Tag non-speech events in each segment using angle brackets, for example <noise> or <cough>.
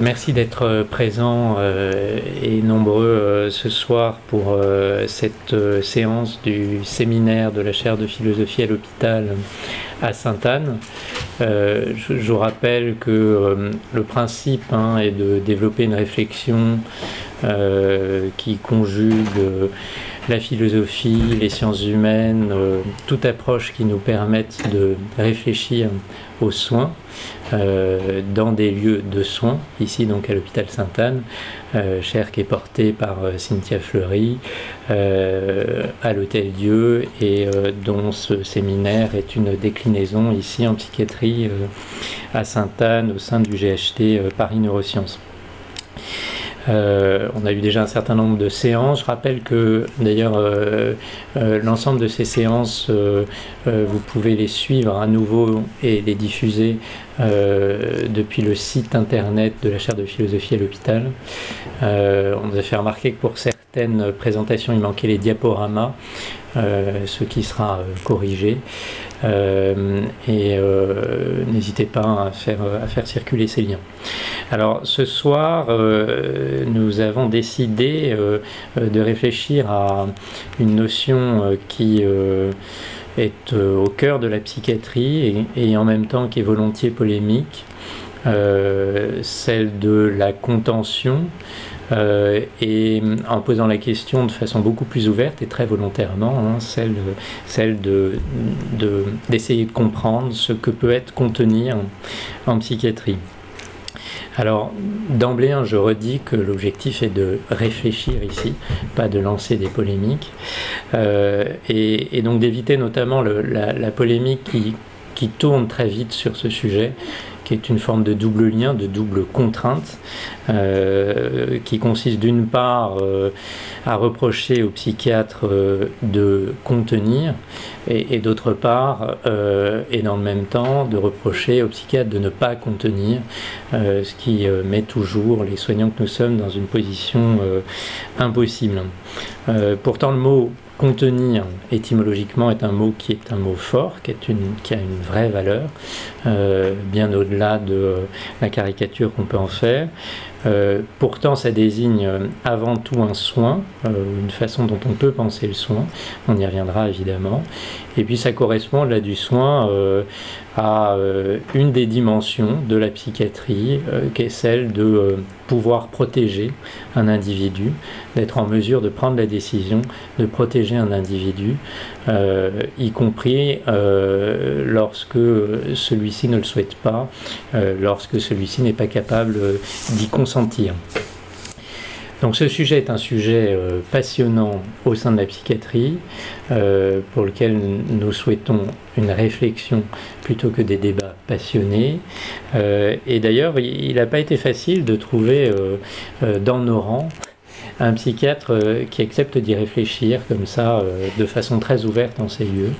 Merci d'être présents et nombreux ce soir pour cette séance du séminaire de la chaire de philosophie à l'hôpital à Sainte-Anne. je, vous rappelle que le principe hein, est de développer une réflexion qui conjugue la philosophie, les sciences humaines, euh, toute approche qui nous permette de réfléchir aux soins euh, dans des lieux de soins, ici donc à l'hôpital Sainte-Anne, euh, cher qui est porté par Cynthia Fleury, à l'Hôtel Dieu et dont ce séminaire est une déclinaison ici en psychiatrie à Sainte-Anne au sein du GHT Paris Neurosciences. Euh, on a eu déjà un certain nombre de séances. Je rappelle que d'ailleurs euh, euh, l'ensemble de ces séances, vous pouvez les suivre à nouveau et les diffuser depuis le site internet de la chaire de philosophie à l'hôpital. on nous a fait remarquer que pour certaines présentations, il manquait les diaporamas, ce qui sera corrigé. Euh, et euh, n'hésitez pas à faire, circuler ces liens. Alors ce soir, euh, nous avons décidé de réfléchir à une notion qui est au cœur de la psychiatrie et, en même temps qui est volontiers polémique, celle de la contention. Euh, et en posant la question de façon beaucoup plus ouverte et très volontairement, hein, celle, celle de, d'essayer de, comprendre ce que peut être contenir en psychiatrie. Alors, d'emblée, hein, je redis que l'objectif est de réfléchir ici, pas de lancer des polémiques, euh, et, donc d'éviter notamment la, la, polémique qui, qui tourne très vite sur ce sujet qui est une forme de double lien, de double contrainte, euh, qui consiste d'une part euh, à reprocher au psychiatre euh, de contenir, et, d'autre part, et dans le même temps, de reprocher au psychiatre de ne pas contenir, ce qui met toujours les soignants que nous sommes dans une position impossible. pourtant, le mot Contenir, étymologiquement, est un mot qui est un mot fort, qui, a une vraie valeur, euh, bien au-delà de euh, la caricature qu'on peut en faire. Euh, pourtant, ça désigne avant tout un soin, une façon dont on peut penser le soin. On y reviendra évidemment. Et puis, ça correspond là du soin à euh, une des dimensions de la psychiatrie, euh, qui est celle de euh, pouvoir protéger un individu, d'être en mesure de prendre la décision de protéger un individu, y compris lorsque celui-ci ne le souhaite pas, lorsque celui-ci n'est pas capable d'y consentir. Donc ce sujet est un sujet euh, passionnant au sein de la psychiatrie, euh, pour lequel nous souhaitons une réflexion plutôt que des débats passionnés. Euh, et d'ailleurs, il n'a pas été facile de trouver dans nos rangs un psychiatre qui accepte d'y réfléchir comme ça, de façon très ouverte dans ces lieux.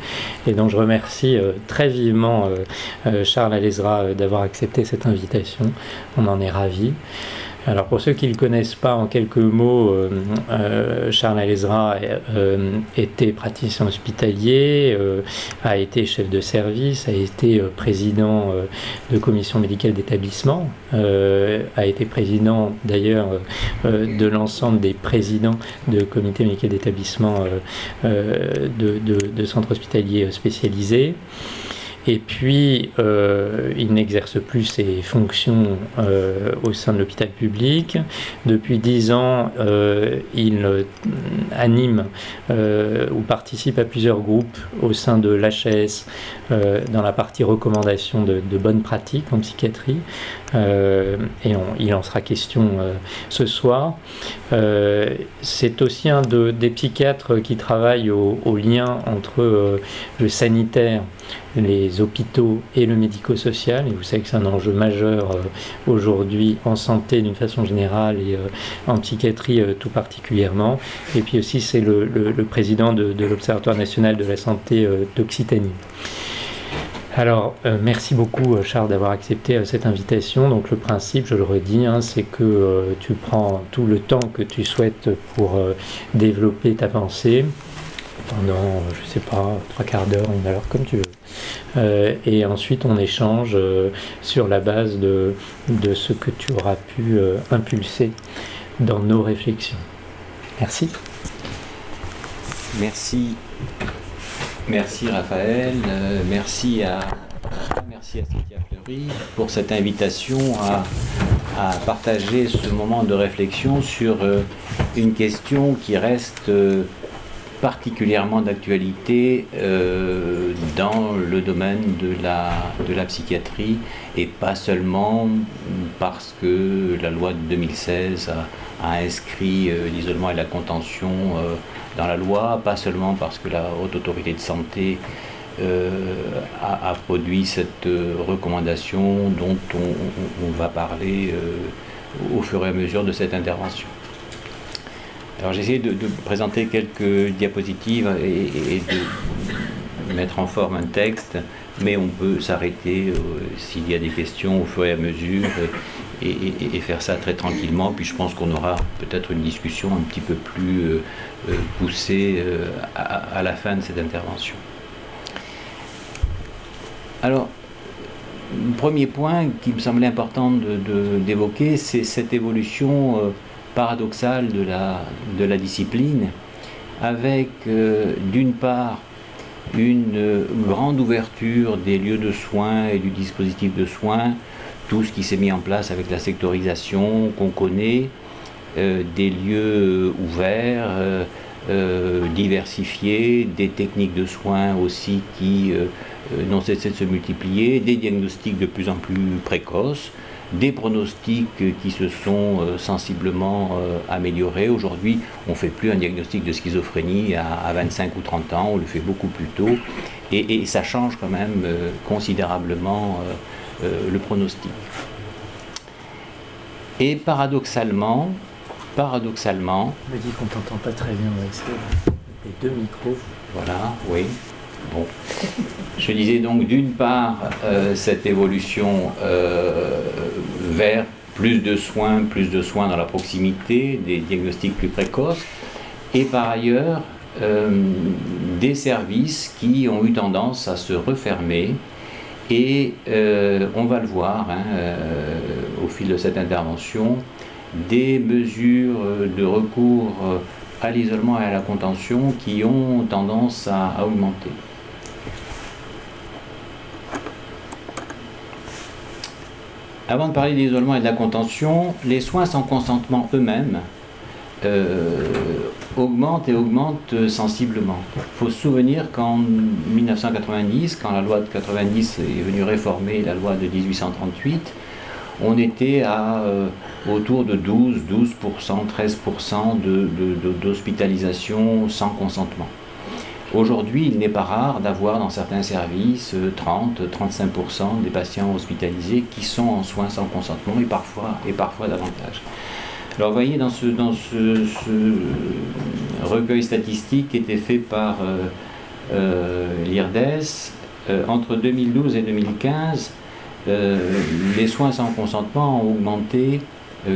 Et donc je remercie très vivement Charles Alezra d'avoir accepté cette invitation. On en est ravis. Alors pour ceux qui ne le connaissent pas, en quelques mots, euh, euh, Charles Alezra euh, était praticien hospitalier, a été chef de service, a été président de commission médicale d'établissement, a été président d'ailleurs de l'ensemble des présidents de comités médicaux d'établissement de, de centres hospitaliers spécialisés. Et puis, euh, il n'exerce plus ses fonctions euh, au sein de l'hôpital public. Depuis dix ans, euh, il anime ou participe à plusieurs groupes au sein de l'HS dans la partie recommandation de, de bonnes pratiques en psychiatrie. Et il en sera question ce soir. C'est aussi un de, des psychiatres qui travaille au, lien entre le sanitaire les hôpitaux et le médico-social. Et vous savez que c'est un enjeu majeur euh, aujourd'hui en santé d'une façon générale et euh, en psychiatrie euh, tout particulièrement. Et puis aussi, c'est le, président de, l'Observatoire national de la santé d'Occitanie. Alors, merci beaucoup Charles d'avoir accepté cette invitation. Donc le principe, je le redis, hein, c'est que tu prends tout le temps que tu souhaites pour développer ta pensée pendant, je sais pas, trois quarts d'heure, une heure, comme tu veux. et ensuite on échange sur la base de, ce que tu auras pu impulser dans nos réflexions. Merci. Merci. Merci Raphaël, merci à merci à Cynthia Fleury pour cette invitation à, partager ce moment de réflexion sur une question qui reste particulièrement d'actualité euh, dans le domaine de la, de la psychiatrie et pas seulement parce que la loi de 2016 a, inscrit euh, l'isolement et la contention euh, dans la loi, pas seulement parce que la haute autorité de santé a, produit cette recommandation dont on va parler au fur et à mesure de cette intervention. Alors j'ai essayé de, présenter quelques diapositives et, de mettre en forme un texte, mais on peut s'arrêter euh, s'il y a des questions au fur et à mesure et, faire ça très tranquillement. Puis je pense qu'on aura peut-être une discussion un petit peu plus euh, euh, poussée à, la fin de cette intervention. Alors, premier point qui me semblait important d'évoquer, c'est cette évolution paradoxal de la, de la discipline, avec d'une part une grande ouverture des lieux de soins et du dispositif de soins, tout ce qui s'est mis en place avec la sectorisation qu'on connaît, euh, des lieux ouverts, euh, diversifiés, des techniques de soins aussi qui n'ont cessé de se multiplier, des diagnostics de plus en plus précoces, des pronostics qui se sont euh, sensiblement euh, améliorés. Aujourd'hui, on ne fait plus un diagnostic de schizophrénie à, 25 ou 30 ans, on le fait beaucoup plus tôt, et, ça change quand même euh, considérablement le pronostic. Et paradoxalement, paradoxalement... On me dit qu'on t'entend pas très bien, les deux micros. Voilà, oui. Bon. Je disais donc d'une part euh, cette évolution euh, vers plus de soins, plus de soins dans la proximité, des diagnostics plus précoces, et par ailleurs euh, des services qui ont eu tendance à se refermer. Et on va le voir hein, au fil de cette intervention, des mesures de recours à l'isolement et à la contention qui ont tendance à augmenter. Avant de parler de l'isolement et de la contention, les soins sans consentement eux-mêmes euh, augmentent et augmentent sensiblement. Il faut se souvenir qu'en 1990, quand la loi de 90 est venue réformer la loi de 1838, on était à euh, autour de 12, 12%, 13% d'hospitalisation sans consentement. Aujourd'hui, il n'est pas rare d'avoir dans certains services 30-35% des patients hospitalisés qui sont en soins sans consentement et parfois, et parfois davantage. Alors vous voyez, dans ce, dans ce, recueil statistique qui était fait par euh, euh, l'IRDES, euh, entre 2012 et 2015, les soins sans consentement ont augmenté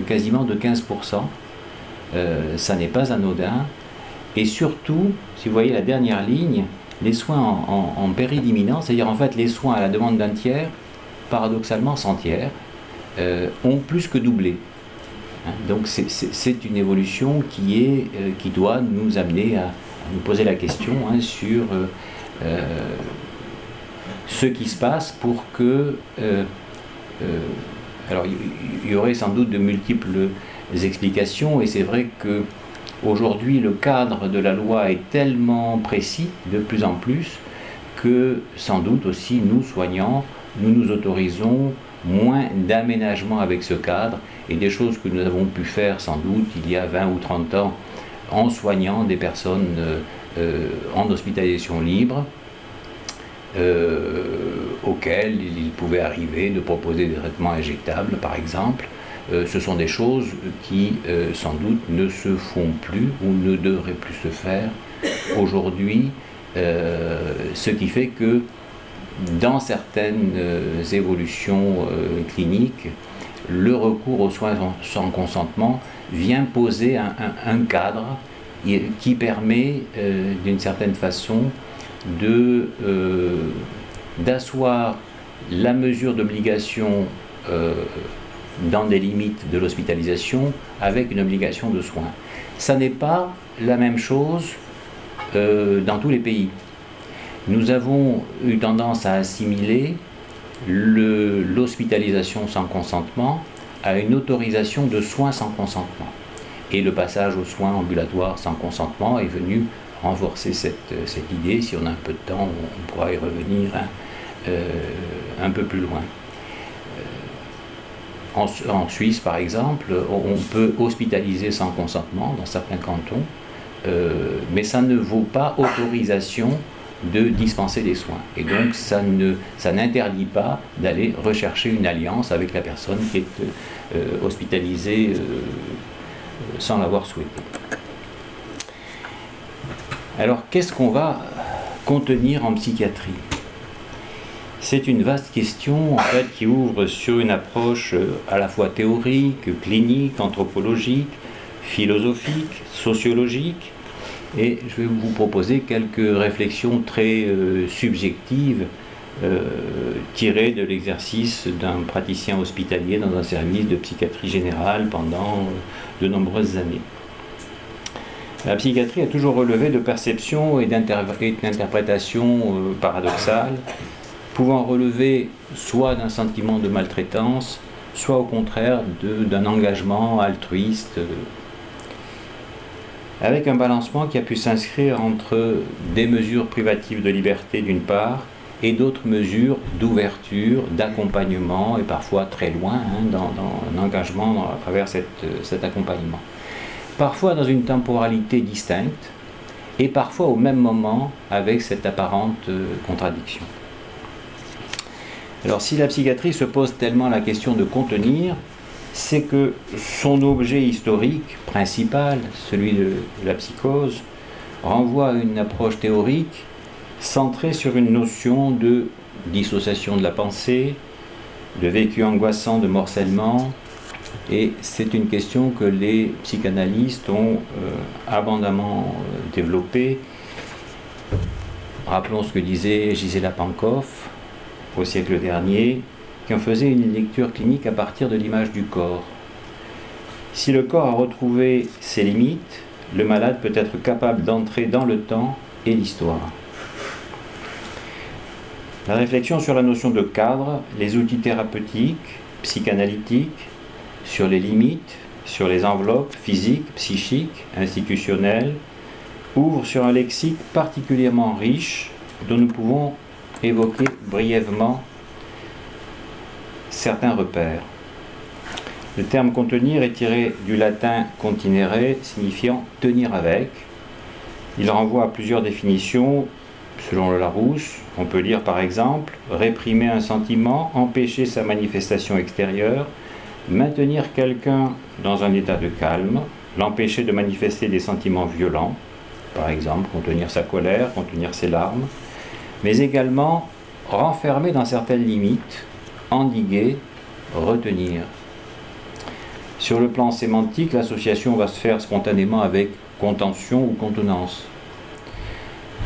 quasiment de 15%. ça n'est pas anodin. Et surtout, si vous voyez la dernière ligne, les soins en, en, péril imminent, c'est-à-dire en fait les soins à la demande d'un tiers, paradoxalement sans tiers, euh, ont plus que doublé. Hein, donc c'est une évolution qui, est, euh, qui doit nous amener à, nous poser la question hein, sur euh, ce qui se passe pour que... alors il y, aurait sans doute de multiples explications et c'est vrai que Aujourd'hui, le cadre de la loi est tellement précis, de plus en plus, que sans doute aussi nous, soignants, nous nous autorisons moins d'aménagement avec ce cadre. Et des choses que nous avons pu faire sans doute il y a 20 ou 30 ans en soignant des personnes euh, euh, en hospitalisation libre, euh, auxquelles il pouvait arriver de proposer des traitements injectables par exemple, euh, ce sont des choses qui euh, sans doute ne se font plus ou ne devraient plus se faire aujourd'hui, ce qui fait que dans certaines évolutions cliniques, le recours aux soins sans consentement vient poser un, cadre qui permet d'une certaine façon de d'asseoir la mesure d'obligation euh, dans des limites de l'hospitalisation avec une obligation de soins. Ça n'est pas la même chose euh, dans tous les pays. Nous avons eu tendance à assimiler l'hospitalisation sans consentement à une autorisation de soins sans consentement. Et le passage aux soins ambulatoires sans consentement est venu renforcer cette, idée. Si on a un peu de temps, on pourra y revenir hein, euh, un peu plus loin. Euh, en, Suisse, par exemple, on peut hospitaliser sans consentement dans certains cantons, euh, mais ça ne vaut pas autorisation de dispenser des soins. Et donc ça, ne, ça n'interdit pas d'aller rechercher une alliance avec la personne qui est euh, hospitalisée euh, sans l'avoir souhaité. Alors qu'est-ce qu'on va contenir en psychiatrie? C'est une vaste question qui ouvre sur une approche euh, à la fois théorique, clinique, anthropologique, philosophique, sociologique, et je vais vous proposer quelques réflexions très euh, subjectives euh, tirées de l'exercice d'un praticien hospitalier dans un service de psychiatrie générale pendant de nombreuses années. La psychiatrie a toujours relevé de perceptions et d'interprétations paradoxales, pouvant relever soit d'un sentiment de maltraitance, soit au contraire d'un engagement altruiste avec un balancement qui a pu s'inscrire entre des mesures privatives de liberté d'une part et d'autres mesures d'ouverture, d'accompagnement et parfois très loin hein, dans, un engagement à travers cet accompagnement. Parfois dans une temporalité distincte et parfois au même moment avec cette apparente euh, contradiction. Alors si la psychiatrie se pose tellement la question de contenir, c'est que son objet historique principal, celui de la psychose, renvoie à une approche théorique centrée sur une notion de dissociation de la pensée, de vécu angoissant, de morcellement, et c'est une question que les psychanalystes ont euh, abondamment euh, développée. Rappelons ce que disait Gisela Pankoff au siècle dernier, qui en faisait une lecture clinique à partir de l'image du corps. Si le corps a retrouvé ses limites, le malade peut être capable d'entrer dans le temps et l'histoire. La réflexion sur la notion de cadre, les outils thérapeutiques, psychanalytiques, sur les limites, sur les enveloppes physiques, psychiques, institutionnelles, ouvre sur un lexique particulièrement riche dont nous pouvons évoquer brièvement certains repères. Le terme contenir est tiré du latin continere, signifiant tenir avec. Il renvoie à plusieurs définitions. Selon le Larousse, on peut lire par exemple réprimer un sentiment, empêcher sa manifestation extérieure, maintenir quelqu'un dans un état de calme, l'empêcher de manifester des sentiments violents, par exemple contenir sa colère, contenir ses larmes, mais également renfermer dans certaines limites, endiguer, retenir. Sur le plan sémantique, l'association va se faire spontanément avec contention ou contenance.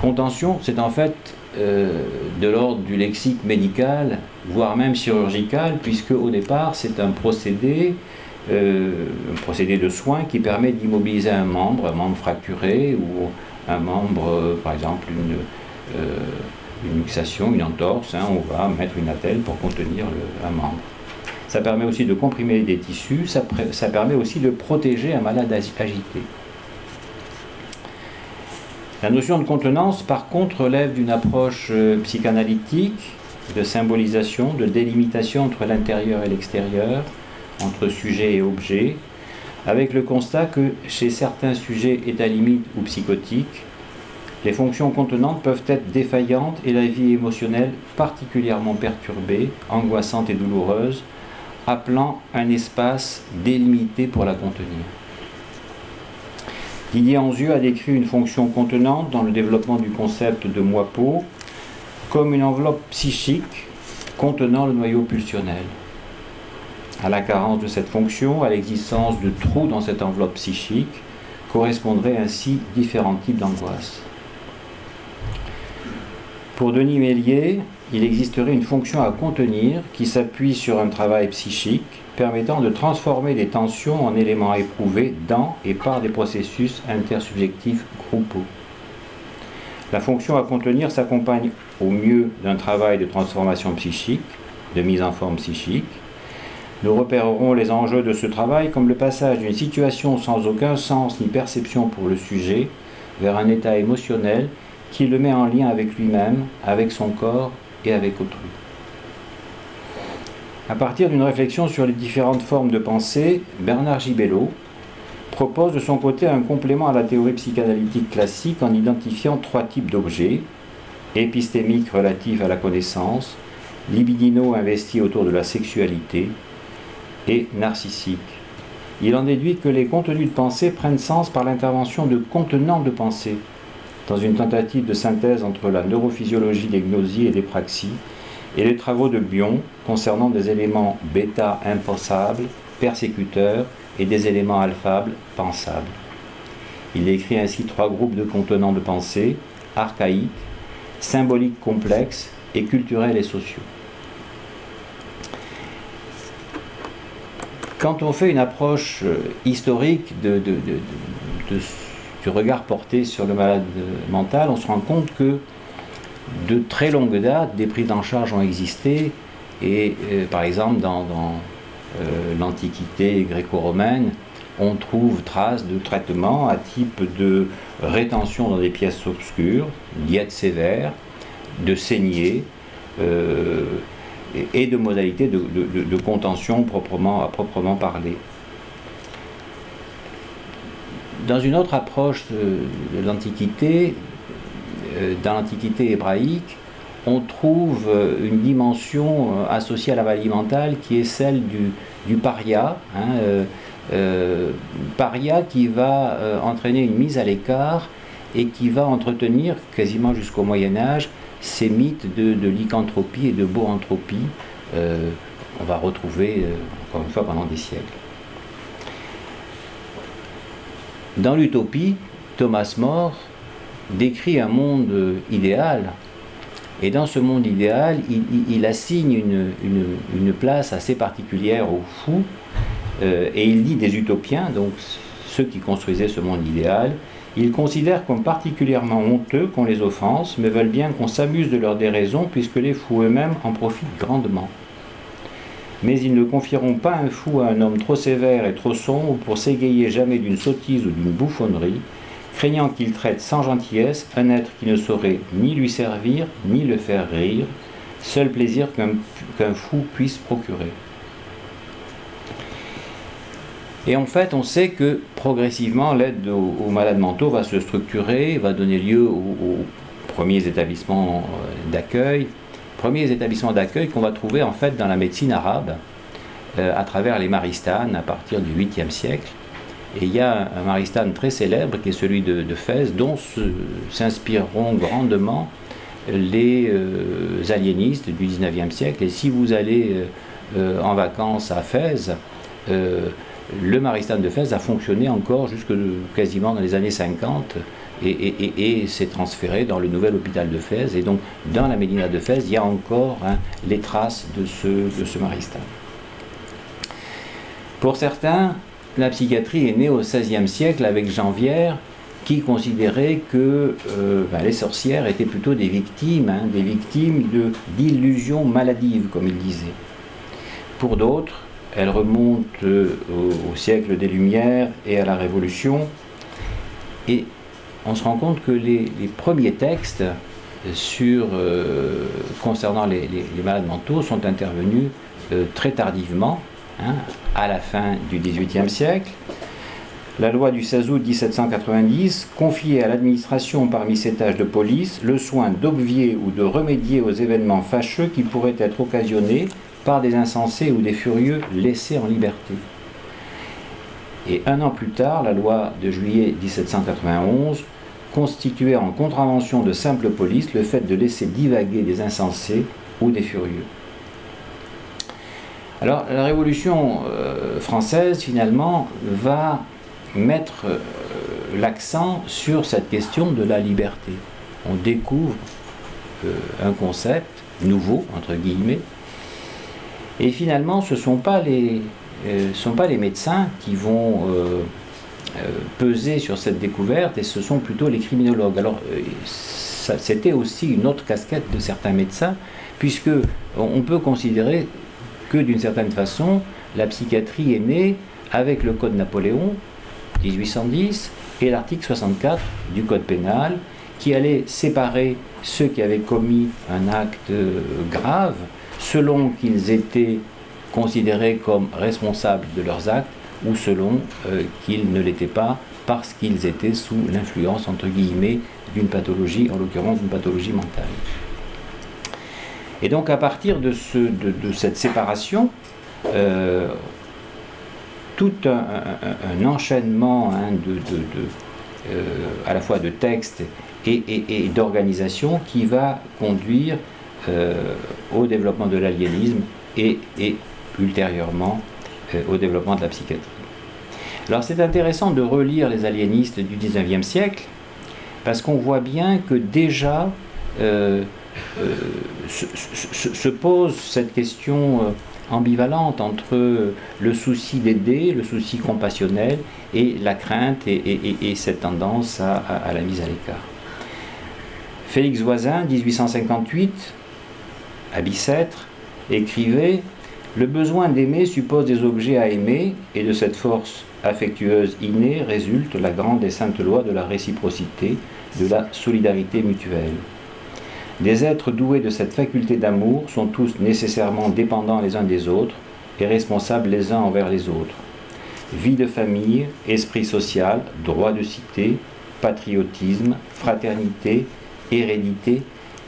Contention, c'est en fait de l'ordre du lexique médical, voire même chirurgical, puisque au départ, c'est un procédé, euh, un procédé de soins qui permet d'immobiliser un membre, un membre fracturé ou un membre, euh, par exemple, une, luxation, une entorse, hein, on va mettre une attelle pour contenir un membre. Ça permet aussi de comprimer des tissus, ça permet aussi de protéger un malade agité. La notion de contenance, par contre, relève d'une approche euh, psychanalytique, de symbolisation, de délimitation entre l'intérieur et l'extérieur, entre sujet et objet, avec le constat que chez certains sujets état limite ou psychotiques, les fonctions contenantes peuvent être défaillantes et la vie émotionnelle particulièrement perturbée, angoissante et douloureuse, appelant un espace délimité pour la contenir. Didier Anzieux a décrit une fonction contenante dans le développement du concept de moi-peau comme une enveloppe psychique contenant le noyau pulsionnel. À la carence de cette fonction, à l'existence de trous dans cette enveloppe psychique, correspondraient ainsi différents types d'angoisse. Pour Denis Mélier, il existerait une fonction à contenir qui s'appuie sur un travail psychique permettant de transformer des tensions en éléments éprouvés dans et par des processus intersubjectifs groupaux. La fonction à contenir s'accompagne au mieux d'un travail de transformation psychique, de mise en forme psychique. Nous repérerons les enjeux de ce travail comme le passage d'une situation sans aucun sens ni perception pour le sujet vers un état émotionnel qui le met en lien avec lui-même, avec son corps et avec autrui. À partir d'une réflexion sur les différentes formes de pensée, Bernard Gibello propose de son côté un complément à la théorie psychanalytique classique en identifiant trois types d'objets épistémiques relatifs à la connaissance, libidinaux investis autour de la sexualité et narcissiques. Il en déduit que les contenus de pensée prennent sens par l'intervention de contenants de pensée, dans une tentative de synthèse entre la neurophysiologie des gnosies et des praxies, et les travaux de Bion concernant des éléments bêta impensables, persécuteurs, et des éléments alphables pensables. Il écrit ainsi trois groupes de contenants de pensée, archaïques, symboliques complexes et culturels et sociaux. Quand on fait une approche euh, historique du regard porté sur le malade mental, on se rend compte que de très longue date, des prises en charge ont existé. Et euh, par exemple, dans, euh, l'Antiquité gréco-romaine, on trouve trace de traitements à type de rétention dans des pièces obscures, diète sévère, de saignée et de modalités de, contention proprement, à proprement parler. Dans une autre approche de, l'Antiquité, euh, dans l'Antiquité hébraïque, on trouve une dimension euh, associée à la maladie mentale qui est celle du, paria, hein, euh, paria qui va entraîner une mise à l'écart et qui va entretenir quasiment jusqu'au Moyen Âge ces mythes de, de lycanthropie et de boanthropie euh, on va retrouver, euh, encore une fois, pendant des siècles. Dans l'utopie, Thomas More décrit un monde idéal, et dans ce monde idéal, il, assigne une, place assez particulière aux fous, euh, et il dit des utopiens, donc ceux qui construisaient ce monde idéal, ils considèrent comme particulièrement honteux qu'on les offense, mais veulent bien qu'on s'amuse de leur déraison, puisque les fous eux-mêmes en profitent grandement. Mais ils ne confieront pas un fou à un homme trop sévère et trop sombre pour s'égayer jamais d'une sottise ou d'une bouffonnerie, craignant qu'il traite sans gentillesse un être qui ne saurait ni lui servir, ni le faire rire, seul plaisir qu'un fou puisse procurer. Et en fait, on sait que progressivement, l'aide aux, malades mentaux va se structurer, va donner lieu aux, premiers établissements euh, d'accueil, premiers établissements d'accueil qu'on va trouver en fait dans la médecine arabe, euh, à travers les maristanes à partir du 8e siècle. Et il y a un maristane très célèbre qui est celui de, Fès, dont s'inspireront grandement les euh, aliénistes du 19e siècle. Et si vous allez en vacances à Fès, le Maristane de Fès a fonctionné encore jusque quasiment dans les années 50 et, s'est transféré dans le nouvel hôpital de Fès. Et donc, dans la Médina de Fès, il y a encore hein, les traces de ce, de ce Maristane. Pour certains, la psychiatrie est née au XVIe siècle avec Jean qui considérait que euh, ben, les sorcières étaient plutôt des victimes, hein, des victimes d'illusions maladives, comme il disait. Pour d'autres, elle remonte euh, au, siècle des Lumières et à la Révolution. Et on se rend compte que les, premiers textes euh, concernant les, malades mentaux sont intervenus très tardivement, hein, à la fin du XVIIIe siècle. La loi du 16 août 1790 confiait à l'administration parmi ses tâches de police le soin d'obvier ou de remédier aux événements fâcheux qui pourraient être occasionnés par des insensés ou des furieux laissés en liberté. Et un an plus tard, la loi de juillet 1791 constituait en contravention de simple police le fait de laisser divaguer des insensés ou des furieux. Alors la Révolution euh, française, finalement, va mettre euh, l'accent sur cette question de la liberté. On découvre un concept nouveau, entre guillemets. Et finalement, ce ne sont, pas les, sont pas les médecins qui vont peser sur cette découverte, et ce sont plutôt les criminologues. Alors, c'était aussi une autre casquette de certains médecins, puisque on peut considérer que d'une certaine façon, la psychiatrie est née avec le Code Napoléon 1810 et l'article 64 du Code pénal qui allait séparer ceux qui avaient commis un acte grave selon qu'ils étaient considérés comme responsables de leurs actes ou selon euh, qu'ils ne l'étaient pas parce qu'ils étaient sous l'influence entre guillemets d'une pathologie, en l'occurrence d'une pathologie mentale. Et donc à partir de, cette séparation, euh, tout un, enchaînement hein, euh, à la fois de textes et, d'organisation qui va conduire euh, au développement de l'aliénisme et, ultérieurement au développement de la psychiatrie. Alors c'est intéressant de relire les aliénistes du 19e siècle parce qu'on voit bien que déjà se, pose cette question euh, ambivalente entre le souci d'aider, le souci compassionnel et la crainte et, cette tendance à, la mise à l'écart. Félix Voisin, 1858, à Bicêtre, écrivait Le besoin d'aimer suppose des objets à aimer, et de cette force affectueuse innée résulte la grande et sainte loi de la réciprocité, de la solidarité mutuelle. Les êtres doués de cette faculté d'amour sont tous nécessairement dépendants les uns des autres et responsables les uns envers les autres. Vie de famille, esprit social, droit de cité, patriotisme, fraternité, hérédité,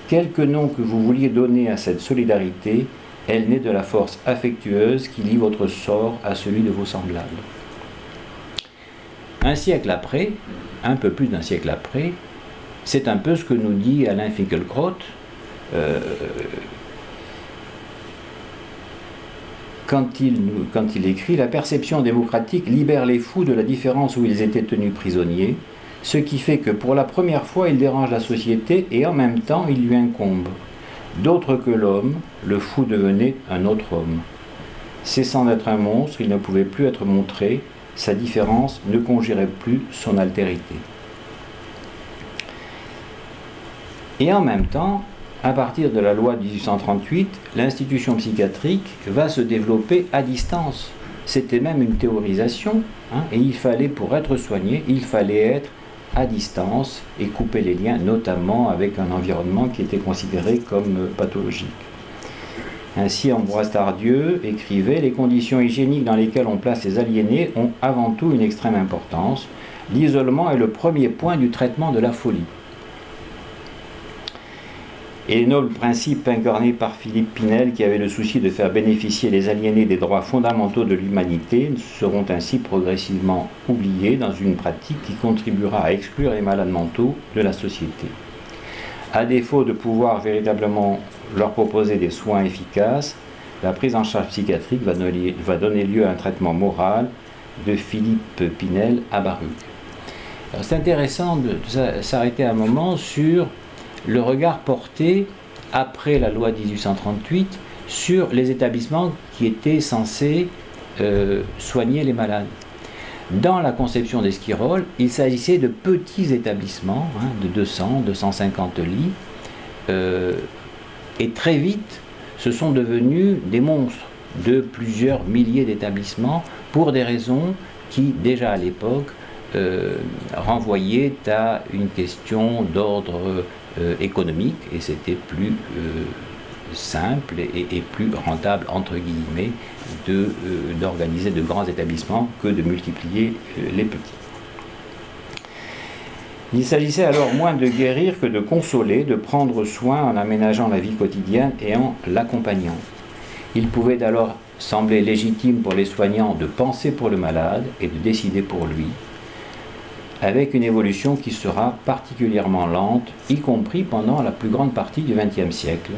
quelque nom que vous vouliez donner à cette solidarité, elle naît de la force affectueuse qui lie votre sort à celui de vos semblables. Un siècle après, un peu plus d'un siècle après, c'est un peu ce que nous dit Alain Finkielkraut. Euh, quand, il, quand il écrit La perception démocratique libère les fous de la différence où ils étaient tenus prisonniers, ce qui fait que pour la première fois il dérange la société et en même temps il lui incombe. D'autre que l'homme, le fou devenait un autre homme. Cessant d'être un monstre, il ne pouvait plus être montré, sa différence ne conjurait plus son altérité. Et en même temps, à partir de la loi de 1838, l'institution psychiatrique va se développer à distance. C'était même une théorisation, hein, et il fallait, pour être soigné, il fallait être à distance et couper les liens, notamment avec un environnement qui était considéré comme pathologique. Ainsi, Ambroise Tardieu écrivait Les conditions hygiéniques dans lesquelles on place les aliénés ont avant tout une extrême importance. L'isolement est le premier point du traitement de la folie. Et les nobles principes incarnés par Philippe Pinel, qui avait le souci de faire bénéficier les aliénés des droits fondamentaux de l'humanité, seront ainsi progressivement oubliés dans une pratique qui contribuera à exclure les malades mentaux de la société. À défaut de pouvoir véritablement leur proposer des soins efficaces, la prise en charge psychiatrique va donner, lieu à un traitement moral de Philippe Pinel à Baruch. C'est intéressant de s'arrêter un moment sur le regard porté, après la loi 1838, sur les établissements qui étaient censés euh, soigner les malades. Dans la conception d'Esquirol, il s'agissait de petits établissements, hein, de 200, 250 lits, euh, et très vite, ce sont devenus des monstres de plusieurs milliers d'établissements pour des raisons qui, déjà à l'époque, euh, renvoyaient à une question d'ordre économique et c'était plus euh, simple et, plus rentable, entre guillemets, euh, d'organiser de, grands établissements que de multiplier les petits. Il s'agissait alors moins de guérir que de consoler, de prendre soin en aménageant la vie quotidienne et en l'accompagnant. Il pouvait alors sembler légitime pour les soignants de penser pour le malade et de décider pour lui, avec une évolution qui sera particulièrement lente, y compris pendant la plus grande partie du XXe siècle.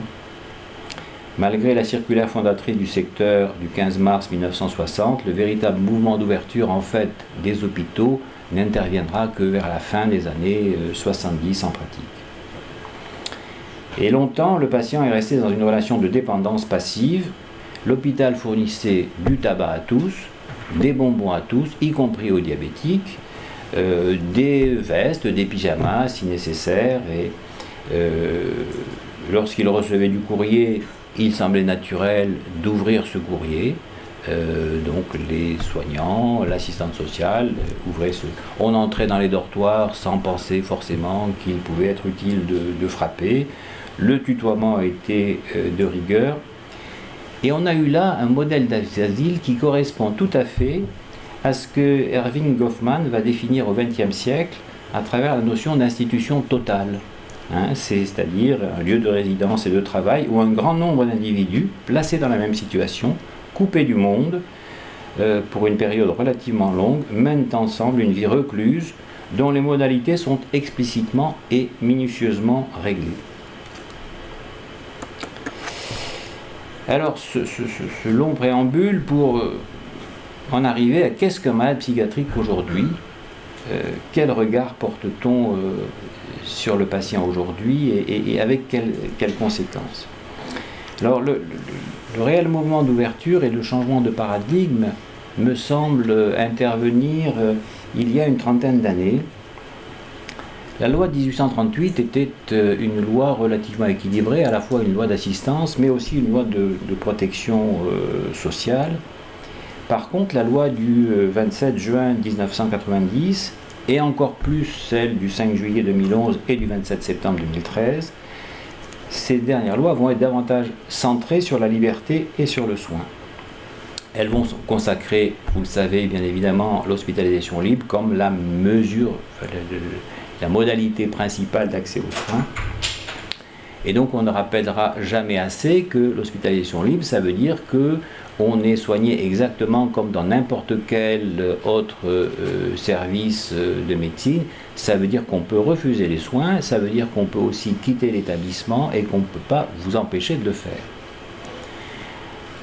Malgré la circulaire fondatrice du secteur du 15 mars 1960, le véritable mouvement d'ouverture en fait des hôpitaux n'interviendra que vers la fin des années 70 euh, en pratique. Et longtemps, le patient est resté dans une relation de dépendance passive. L'hôpital fournissait du tabac à tous, des bonbons à tous, y compris aux diabétiques, euh, des vestes, des pyjamas si nécessaire. Et euh, lorsqu'il recevait du courrier, il semblait naturel d'ouvrir ce courrier. Euh, donc les soignants, l'assistante sociale ouvraient ce... On entrait dans les dortoirs sans penser forcément qu'il pouvait être utile de, frapper. Le tutoiement était de rigueur. Et on a eu là un modèle d'asile qui correspond tout à fait à ce que Erving Goffman va définir au XXe siècle à travers la notion d'institution totale. Hein, c'est-à-dire un lieu de résidence et de travail où un grand nombre d'individus placés dans la même situation, coupés du monde, euh, pour une période relativement longue, mènent ensemble une vie recluse dont les modalités sont explicitement et minutieusement réglées. Alors, ce, long préambule pour euh, en arriver à qu'est-ce qu'un malade psychiatrique aujourd'hui euh, Quel regard porte-t-on euh, sur le patient aujourd'hui et, avec quelles, conséquences? Alors, le, réel mouvement d'ouverture et de changement de paradigme me semble intervenir il y a une trentaine d'années la loi de 1838 était euh, une loi relativement équilibrée, à la fois une loi d'assistance, mais aussi une loi de, protection euh, sociale. Par contre, la loi du 27 euh, juin 1990, et encore plus celle du 5 juillet 2011 et du 27 septembre 2013, ces dernières lois vont être davantage centrées sur la liberté et sur le soin. Elles vont consacrer, vous le savez bien évidemment, l'hospitalisation libre comme la mesure, la modalité principale d'accès aux soins. Et donc on ne rappellera jamais assez que l'hospitalisation libre, ça veut dire que on est soigné exactement comme dans n'importe quel autre euh, service euh, de médecine. Ça veut dire qu'on peut refuser les soins, ça veut dire qu'on peut aussi quitter l'établissement et qu'on ne peut pas vous empêcher de le faire.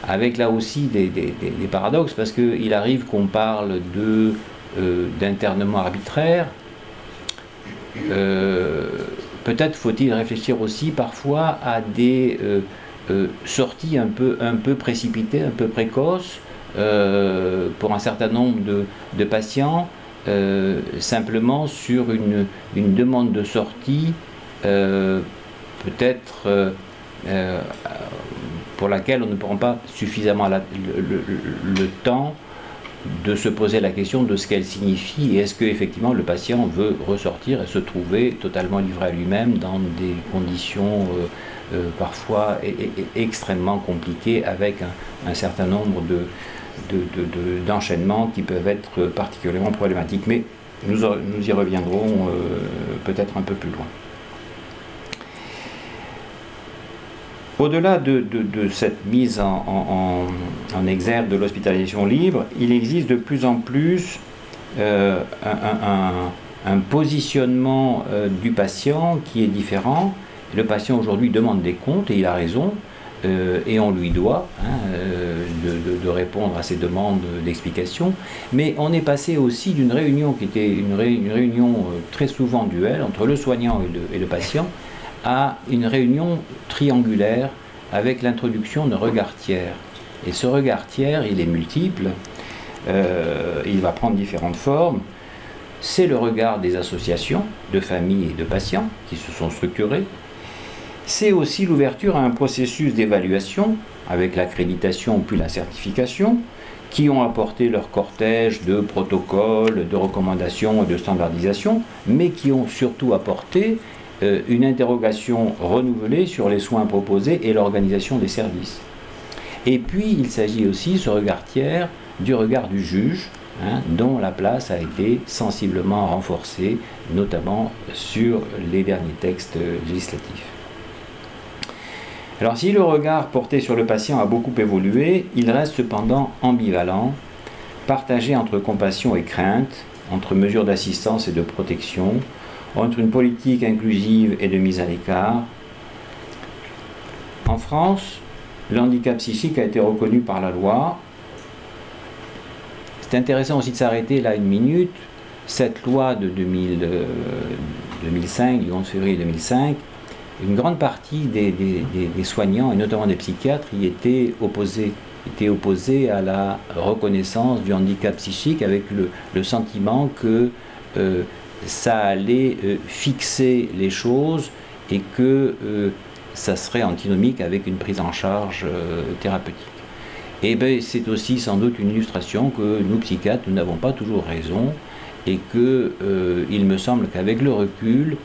Avec là aussi des, paradoxes, parce qu'il arrive qu'on parle euh, d'internement arbitraire, peut-être faut-il réfléchir aussi parfois à des euh, euh, sorties un peu, un peu précipitées, un peu précoces pour un certain nombre de, patients, simplement sur une, demande de sortie, peut-être pour laquelle on ne prend pas suffisamment le temps de se poser la question de ce qu'elle signifie et est-ce que effectivement le patient veut ressortir et se trouver totalement livré à lui-même dans des conditions euh, euh, parfois extrêmement compliquées avec un, certain nombre d'enchaînements qui peuvent être particulièrement problématiques. Mais nous, nous y reviendrons euh, peut-être un peu plus loin. Au-delà de, cette mise en, exergue de l'hospitalisation libre, il existe de plus en plus euh, un, positionnement euh, du patient qui est différent. Le patient aujourd'hui demande des comptes et il a raison, euh, et on lui doit hein, de, répondre à ces demandes d'explication. Mais on est passé aussi d'une réunion qui était une, réunion très souvent duel entre le soignant et le patient à une réunion triangulaire avec l'introduction d'un regard tiers. Et ce regard tiers, il est multiple, euh, il va prendre différentes formes. C'est le regard des associations de familles et de patients qui se sont structurées. C'est aussi l'ouverture à un processus d'évaluation avec l'accréditation puis la certification qui ont apporté leur cortège de protocoles, de recommandations et de standardisation, mais qui ont surtout apporté euh, une interrogation renouvelée sur les soins proposés et l'organisation des services. Et puis, il s'agit aussi, ce regard tiers, du regard du juge, hein, dont la place a été sensiblement renforcée, notamment sur les derniers textes législatifs. Alors si le regard porté sur le patient a beaucoup évolué, il reste cependant ambivalent, partagé entre compassion et crainte, entre mesures d'assistance et de protection, entre une politique inclusive et de mise à l'écart. En France, le handicap psychique a été reconnu par la loi. C'est intéressant aussi de s'arrêter là une minute. Cette loi de 2005, du 11 février 2005, une grande partie des, soignants, et notamment des psychiatres, y étaient opposés, étaient opposés à la reconnaissance du handicap psychique avec le, sentiment que euh, ça allait euh, fixer les choses et que euh, ça serait antinomique avec une prise en charge thérapeutique. Et eh bien c'est aussi sans doute une illustration que nous psychiatres, nous n'avons pas toujours raison et que il me semble qu'avec le recul,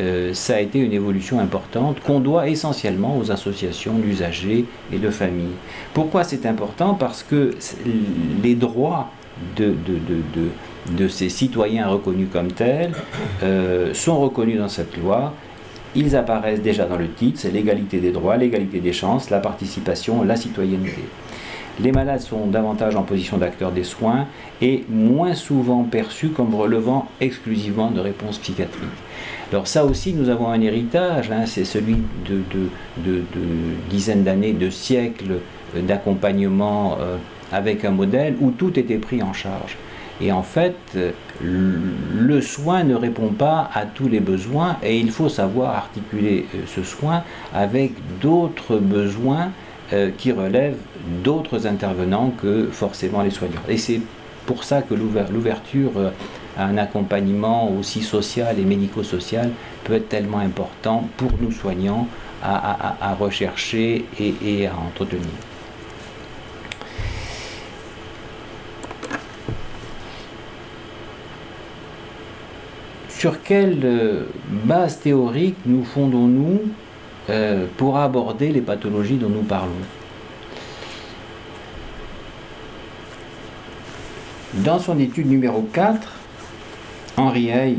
euh, ça a été une évolution importante qu'on doit essentiellement aux associations d'usagers et de familles. Pourquoi c'est important? Parce que les droits de, de, ces citoyens reconnus comme tels euh, sont reconnus dans cette loi. Ils apparaissent déjà dans le titre, c'est l'égalité des droits, l'égalité des chances, la participation, la citoyenneté. Les malades sont davantage en position d'acteurs des soins et moins souvent perçus comme relevant exclusivement de réponses psychiatriques. Alors ça aussi, nous avons un héritage, hein, c'est celui de, dizaines d'années, de siècles d'accompagnement euh, avec un modèle où tout était pris en charge. Et en fait, le soin ne répond pas à tous les besoins et il faut savoir articuler euh, ce soin avec d'autres besoins euh, qui relèvent d'autres intervenants que forcément les soignants. Et c'est pour ça que l'ouverture un accompagnement aussi social et médico-social peut être tellement important pour nous soignants à, rechercher et, à entretenir. Sur quelle euh, base théorique nous fondons-nous euh, pour aborder les pathologies dont nous parlons? Dans son étude numéro 4, Henri Hay,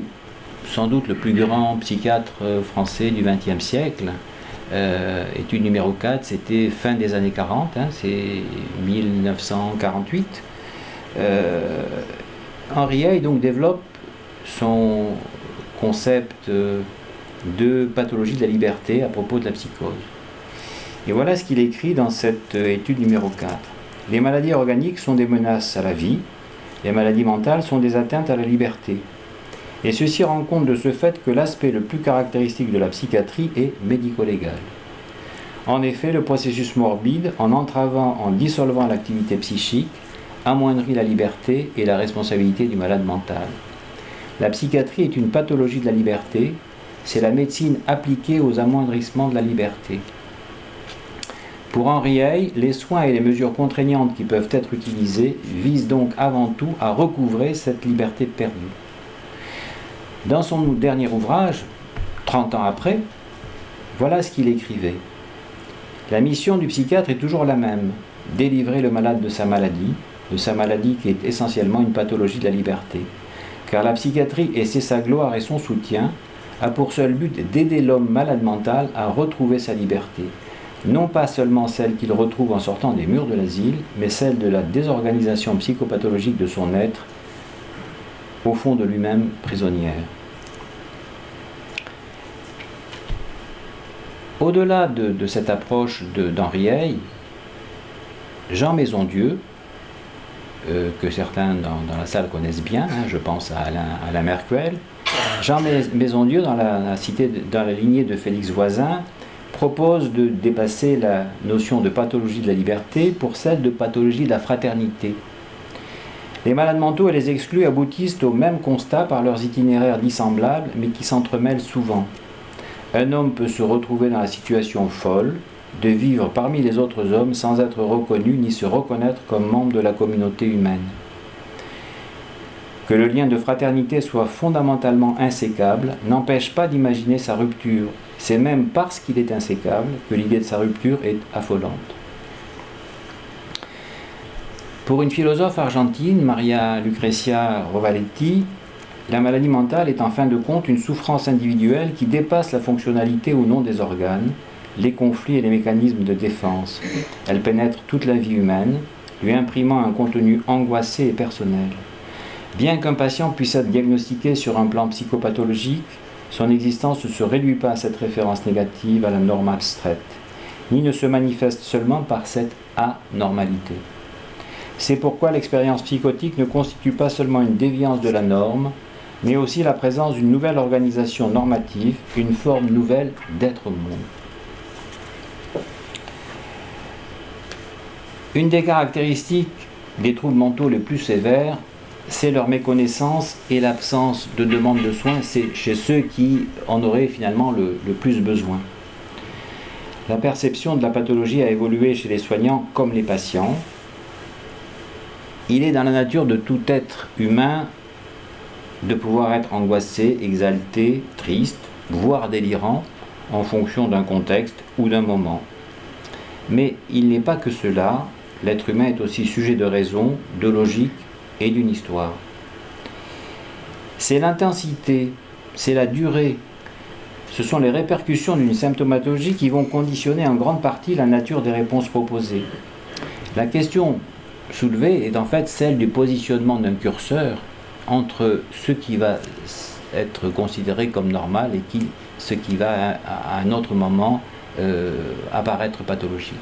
sans doute le plus grand psychiatre euh, français du XXe siècle, étude numéro 4, c'était fin des années 40, hein, c'est 1948. Euh, Henri Hay donc développe son concept de pathologie de la liberté à propos de la psychose. Et voilà ce qu'il écrit dans cette étude numéro 4. Les maladies organiques sont des menaces à la vie, les maladies mentales sont des atteintes à la liberté. Et ceci rend compte de ce fait que l'aspect le plus caractéristique de la psychiatrie est médico-légal. En effet, le processus morbide, en entravant, en dissolvant l'activité psychique, amoindrit la liberté et la responsabilité du malade mental. La psychiatrie est une pathologie de la liberté, c'est la médecine appliquée aux amoindrissements de la liberté. Pour Henri Hay, les soins et les mesures contraignantes qui peuvent être utilisées visent donc avant tout à recouvrer cette liberté perdue. Dans son dernier ouvrage, 30 ans après, voilà ce qu'il écrivait. La mission du psychiatre est toujours la même, délivrer le malade de sa maladie, de sa maladie qui est essentiellement une pathologie de la liberté. Car la psychiatrie, et c'est sa gloire et son soutien, a pour seul but d'aider l'homme malade mental à retrouver sa liberté. Non pas seulement celle qu'il retrouve en sortant des murs de l'asile, mais celle de la désorganisation psychopathologique de son être au fond de lui-même prisonnière. Au-delà de, cette approche d'Henri Jean Maisondieu, euh, que certains dans, la salle connaissent bien, hein, je pense à Alain, Alain Mercuel, Jean Maisondieu, dans la, cité, dans la lignée de Félix Voisin, propose de dépasser la notion de pathologie de la liberté pour celle de pathologie de la fraternité. Les malades mentaux et les exclus aboutissent au même constat par leurs itinéraires dissemblables, mais qui s'entremêlent souvent. Un homme peut se retrouver dans la situation folle de vivre parmi les autres hommes sans être reconnu ni se reconnaître comme membre de la communauté humaine. Que le lien de fraternité soit fondamentalement insécable n'empêche pas d'imaginer sa rupture. C'est même parce qu'il est insécable que l'idée de sa rupture est affolante. Pour une philosophe argentine, Maria Lucrecia Rovaletti, la maladie mentale est en fin de compte une souffrance individuelle qui dépasse la fonctionnalité ou non des organes, les conflits et les mécanismes de défense. Elle pénètre toute la vie humaine, lui imprimant un contenu angoissé et personnel. Bien qu'un patient puisse être diagnostiqué sur un plan psychopathologique, son existence ne se réduit pas à cette référence négative à la norme abstraite, ni ne se manifeste seulement par cette anormalité. C'est pourquoi l'expérience psychotique ne constitue pas seulement une déviance de la norme, mais aussi la présence d'une nouvelle organisation normative, une forme nouvelle d'être au monde. Une des caractéristiques des troubles mentaux les plus sévères, c'est leur méconnaissance et l'absence de demande de soins c'est chez ceux qui en auraient finalement le, plus besoin. La perception de la pathologie a évolué chez les soignants comme les patients. Il est dans la nature de tout être humain de pouvoir être angoissé, exalté, triste, voire délirant en fonction d'un contexte ou d'un moment. Mais il n'est pas que cela, l'être humain est aussi sujet de raison, de logique et d'une histoire. C'est l'intensité, c'est la durée, ce sont les répercussions d'une symptomatologie qui vont conditionner en grande partie la nature des réponses proposées. La question soulevée est en fait celle du positionnement d'un curseur entre ce qui va être considéré comme normal et ce qui va à, un autre moment euh, apparaître pathologique.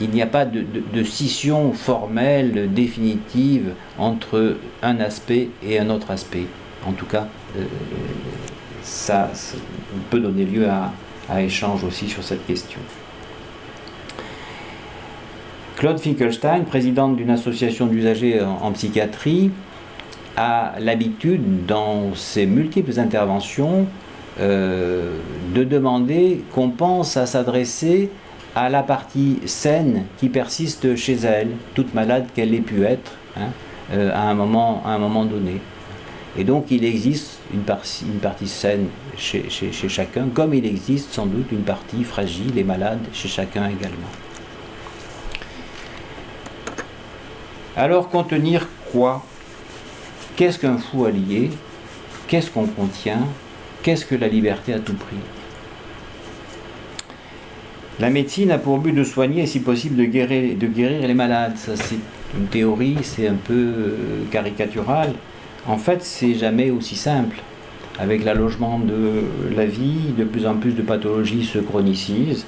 Il n'y a pas de, scission formelle, définitive entre un aspect et un autre aspect. En tout cas, euh, ça, peut donner lieu à, échange aussi sur cette question. Claude Finkelstein, présidente d'une association d'usagers en, psychiatrie, a l'habitude, dans ses multiples interventions, euh, de demander qu'on pense à s'adresser à la partie saine qui persiste chez elle, toute malade qu'elle ait pu être, hein, euh, à, un moment, donné. Et donc il existe une partie, saine chez chacun, comme il existe sans doute une partie fragile et malade chez chacun également. Alors contenir quoi? Qu'est-ce qu'un fou allié? Qu'est-ce qu'on contient? Qu'est-ce que la liberté à tout prix? La médecine a pour but de soigner et si possible de guérir, les malades. C'est une théorie, c'est un peu euh, caricatural. En fait, c'est jamais aussi simple. Avec l'allogement de la vie, de plus en plus de pathologies se chronicisent.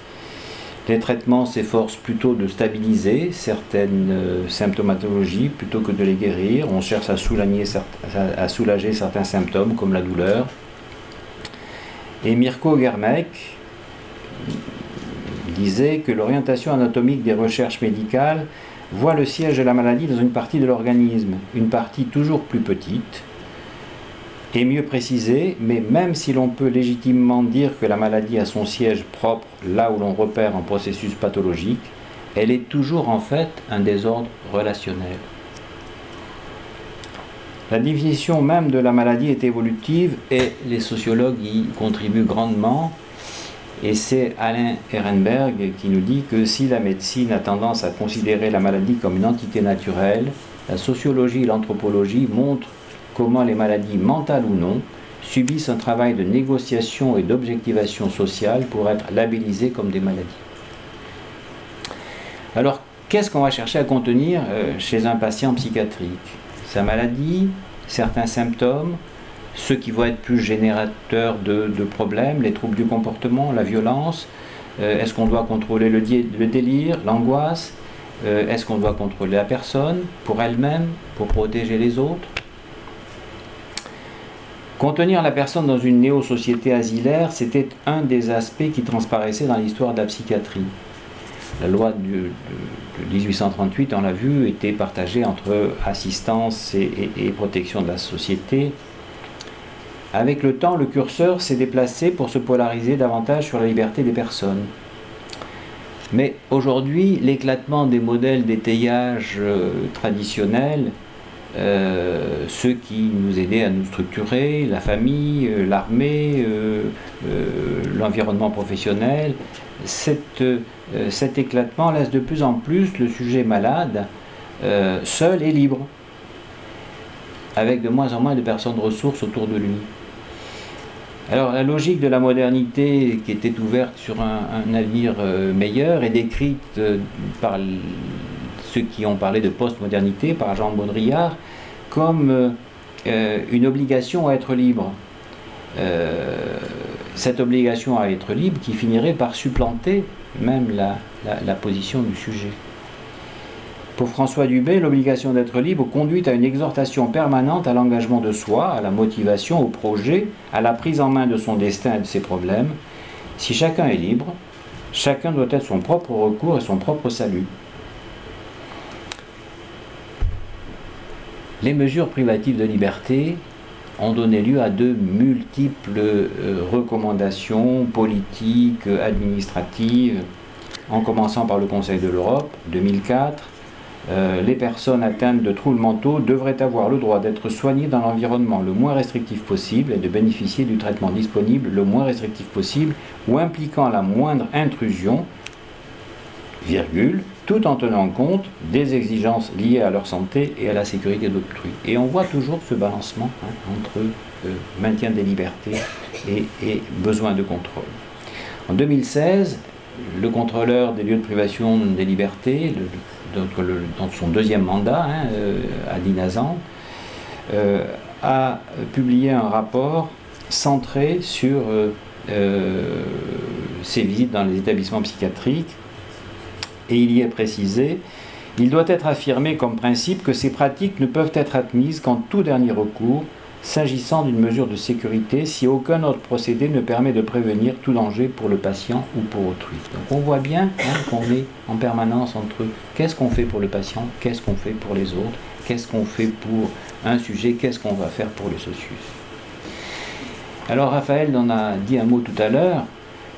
Les traitements s'efforcent plutôt de stabiliser certaines euh, symptomatologies plutôt que de les guérir. On cherche à soulager, certains symptômes comme la douleur. Et Mirko Germek disait que l'orientation anatomique des recherches médicales voit le siège de la maladie dans une partie de l'organisme, une partie toujours plus petite, et mieux précisé, mais même si l'on peut légitimement dire que la maladie a son siège propre là où l'on repère un processus pathologique, elle est toujours en fait un désordre relationnel. La définition même de la maladie est évolutive et les sociologues y contribuent grandement. Et c'est Alain Ehrenberg qui nous dit que si la médecine a tendance à considérer la maladie comme une entité naturelle, la sociologie et l'anthropologie montrent comment les maladies mentales ou non subissent un travail de négociation et d'objectivation sociale pour être labellisées comme des maladies. Alors, qu'est-ce qu'on va chercher à contenir euh, chez un patient psychiatrique? Sa maladie, certains symptômes, ceux qui vont être plus générateurs de, problèmes, les troubles du comportement, la violence. Euh, est-ce qu'on doit contrôler le, délire, l'angoisse euh, Est-ce qu'on doit contrôler la personne pour elle-même, pour protéger les autres? Contenir la personne dans une néo-société asilaire, c'était un des aspects qui transparaissait dans l'histoire de la psychiatrie. La loi de, 1838, on l'a vu, était partagée entre assistance et, protection de la société. Avec le temps, le curseur s'est déplacé pour se polariser davantage sur la liberté des personnes. Mais aujourd'hui, l'éclatement des modèles d'étayage euh, traditionnels euh, ceux qui nous aidaient à nous structurer, la famille, euh, l'armée, l'environnement professionnel. cet éclatement laisse de plus en plus le sujet malade seul et libre, avec de moins en moins de personnes ressources autour de lui. Alors la logique de la modernité qui était ouverte sur un, avenir meilleur est décrite par ceux qui ont parlé de postmodernité par Jean Baudrillard comme euh, euh, une obligation à être libre. Euh, cette obligation à être libre qui finirait par supplanter même la, position du sujet. Pour François Dubé, l'obligation d'être libre conduit à une exhortation permanente à l'engagement de soi, à la motivation, au projet, à la prise en main de son destin et de ses problèmes. Si chacun est libre, chacun doit être son propre recours et son propre salut. Les mesures privatives de liberté ont donné lieu à de multiples euh, recommandations politiques, administratives, en commençant par le Conseil de l'Europe 2004, euh, les personnes atteintes de troubles mentaux devraient avoir le droit d'être soignées dans l'environnement le moins restrictif possible et de bénéficier du traitement disponible le moins restrictif possible ou impliquant la moindre intrusion, virgule, tout en tenant compte des exigences liées à leur santé et à la sécurité d'autrui. Et on voit toujours ce balancement hein, entre euh, maintien des libertés et, besoin de contrôle. En 2016, le contrôleur des lieux de privation des libertés, le, dans son deuxième mandat hein, euh, à Dinazan, euh, a publié un rapport centré sur euh, ses visites dans les établissements psychiatriques. Et il y est précisé il doit être affirmé comme principe que ces pratiques ne peuvent être admises qu'en tout dernier recours s'agissant d'une mesure de sécurité si aucun autre procédé ne permet de prévenir tout danger pour le patient ou pour autrui. Donc on voit bien hein, qu'on est en permanence entre qu'est-ce qu'on fait pour le patient, qu'est-ce qu'on fait pour les autres, qu'est-ce qu'on fait pour un sujet, qu'est-ce qu'on va faire pour le socius. Alors Raphaël en a dit un mot tout à l'heure.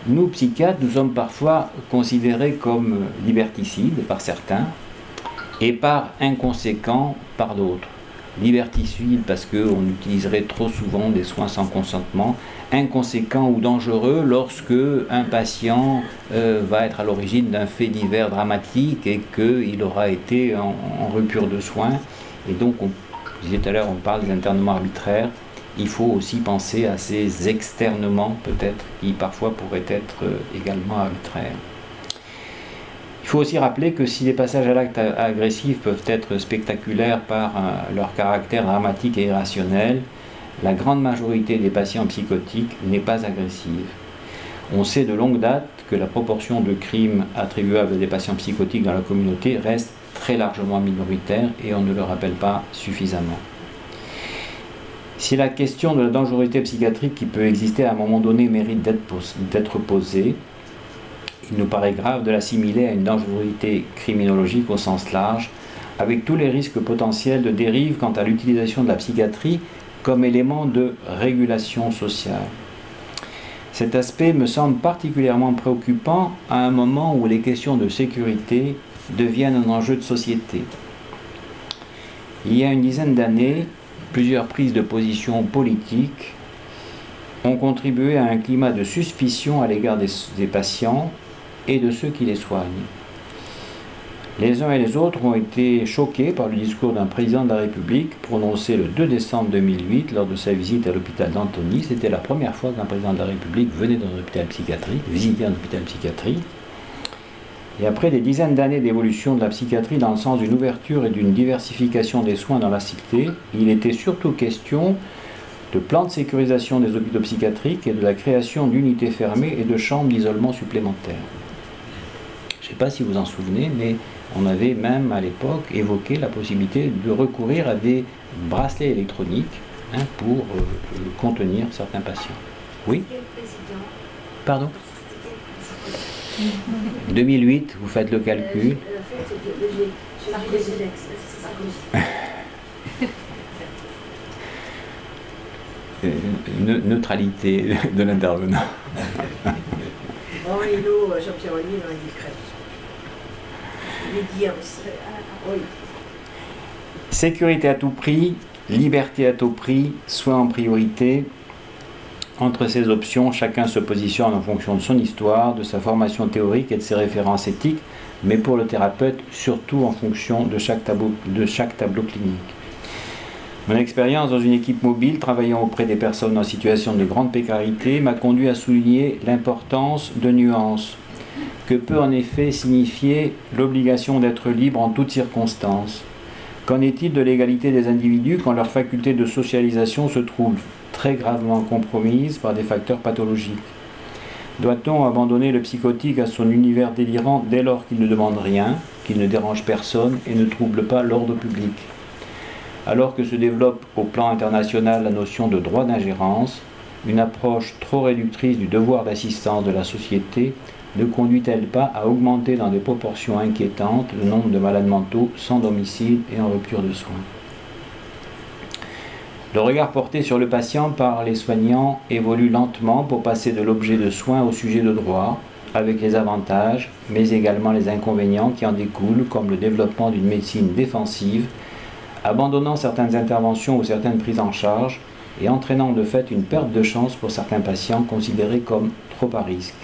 Nous, psychiatres, nous sommes parfois considérés comme liberticides par certains et par inconséquents par d'autres liberticide parce qu'on utiliserait trop souvent des soins sans consentement, inconséquent ou dangereux lorsque un patient euh, va être à l'origine d'un fait divers dramatique et qu'il aura été en, rupture de soins. Et donc, on, je disais tout à l'heure, on parle des internements arbitraires. Il faut aussi penser à ces externements, peut-être, qui parfois pourraient être euh, également arbitraires. Il faut aussi rappeler que si les passages à l'acte agressif peuvent être spectaculaires par euh, leur caractère dramatique et irrationnel, la grande majorité des patients psychotiques n'est pas agressive. On sait de longue date que la proportion de crimes attribuables à des patients psychotiques dans la communauté reste très largement minoritaire et on ne le rappelle pas suffisamment. Si la question de la dangerosité psychiatrique qui peut exister à un moment donné mérite d'être posée, il nous paraît grave de l'assimiler à une dangerosité criminologique au sens large, avec tous les risques potentiels de dérive quant à l'utilisation de la psychiatrie comme élément de régulation sociale. Cet aspect me semble particulièrement préoccupant à un moment où les questions de sécurité deviennent un enjeu de société. Il y a une dizaine d'années, plusieurs prises de position politiques ont contribué à un climat de suspicion à l'égard des, des patients et de ceux qui les soignent. Les uns et les autres ont été choqués par le discours d'un président de la République prononcé le 2 décembre 2008 lors de sa visite à l'hôpital d'Antony. C'était la première fois qu'un président de la République venait dans un hôpital psychiatrique, visitait un hôpital psychiatrique. Et après des dizaines d'années d'évolution de la psychiatrie dans le sens d'une ouverture et d'une diversification des soins dans la cité, il était surtout question de plans de sécurisation des hôpitaux psychiatriques et de la création d'unités fermées et de chambres d'isolement supplémentaires. Je ne sais pas si vous en souvenez, mais on avait même à l'époque évoqué la possibilité de recourir à des bracelets électroniques hein, pour euh, contenir certains patients. Oui? Pardon? 2008, vous faites le calcul. Euh, neutralité de l'intervenant. <laughs> Jean-Pierre Sécurité à tout prix, liberté à tout prix, soins en priorité. Entre ces options, chacun se positionne en fonction de son histoire, de sa formation théorique et de ses références éthiques, mais pour le thérapeute, surtout en fonction de chaque tableau, de chaque tableau clinique. Mon expérience dans une équipe mobile travaillant auprès des personnes en situation de grande précarité m'a conduit à souligner l'importance de nuances, que peut en effet signifier l'obligation d'être libre en toutes circonstances Qu'en est-il de l'égalité des individus quand leur faculté de socialisation se trouve très gravement compromise par des facteurs pathologiques? Doit-on abandonner le psychotique à son univers délirant dès lors qu'il ne demande rien qu'il ne dérange personne et ne trouble pas l'ordre public? Alors que se développe au plan international la notion de droit d'ingérence, une approche trop réductrice du devoir d'assistance de la société ne conduit-elle pas à augmenter dans des proportions inquiétantes le nombre de malades mentaux sans domicile et en rupture de soins Le regard porté sur le patient par les soignants évolue lentement pour passer de l'objet de soins au sujet de droit, avec les avantages, mais également les inconvénients qui en découlent, comme le développement d'une médecine défensive, abandonnant certaines interventions ou certaines prises en charge, et entraînant de fait une perte de chance pour certains patients considérés comme trop à risque.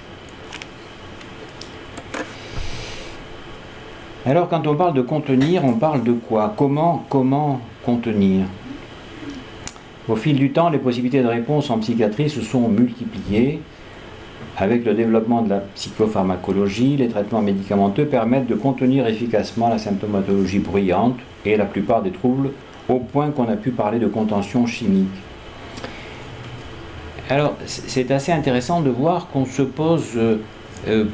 Alors quand on parle de contenir, on parle de quoi? Comment contenir? Au fil du temps, les possibilités de réponse en psychiatrie se sont multipliées. Avec le développement de la psychopharmacologie, les traitements médicamenteux permettent de contenir efficacement la symptomatologie bruyante et la plupart des troubles au point qu'on a pu parler de contention chimique. Alors, c'est assez intéressant de voir qu'on se pose euh, euh,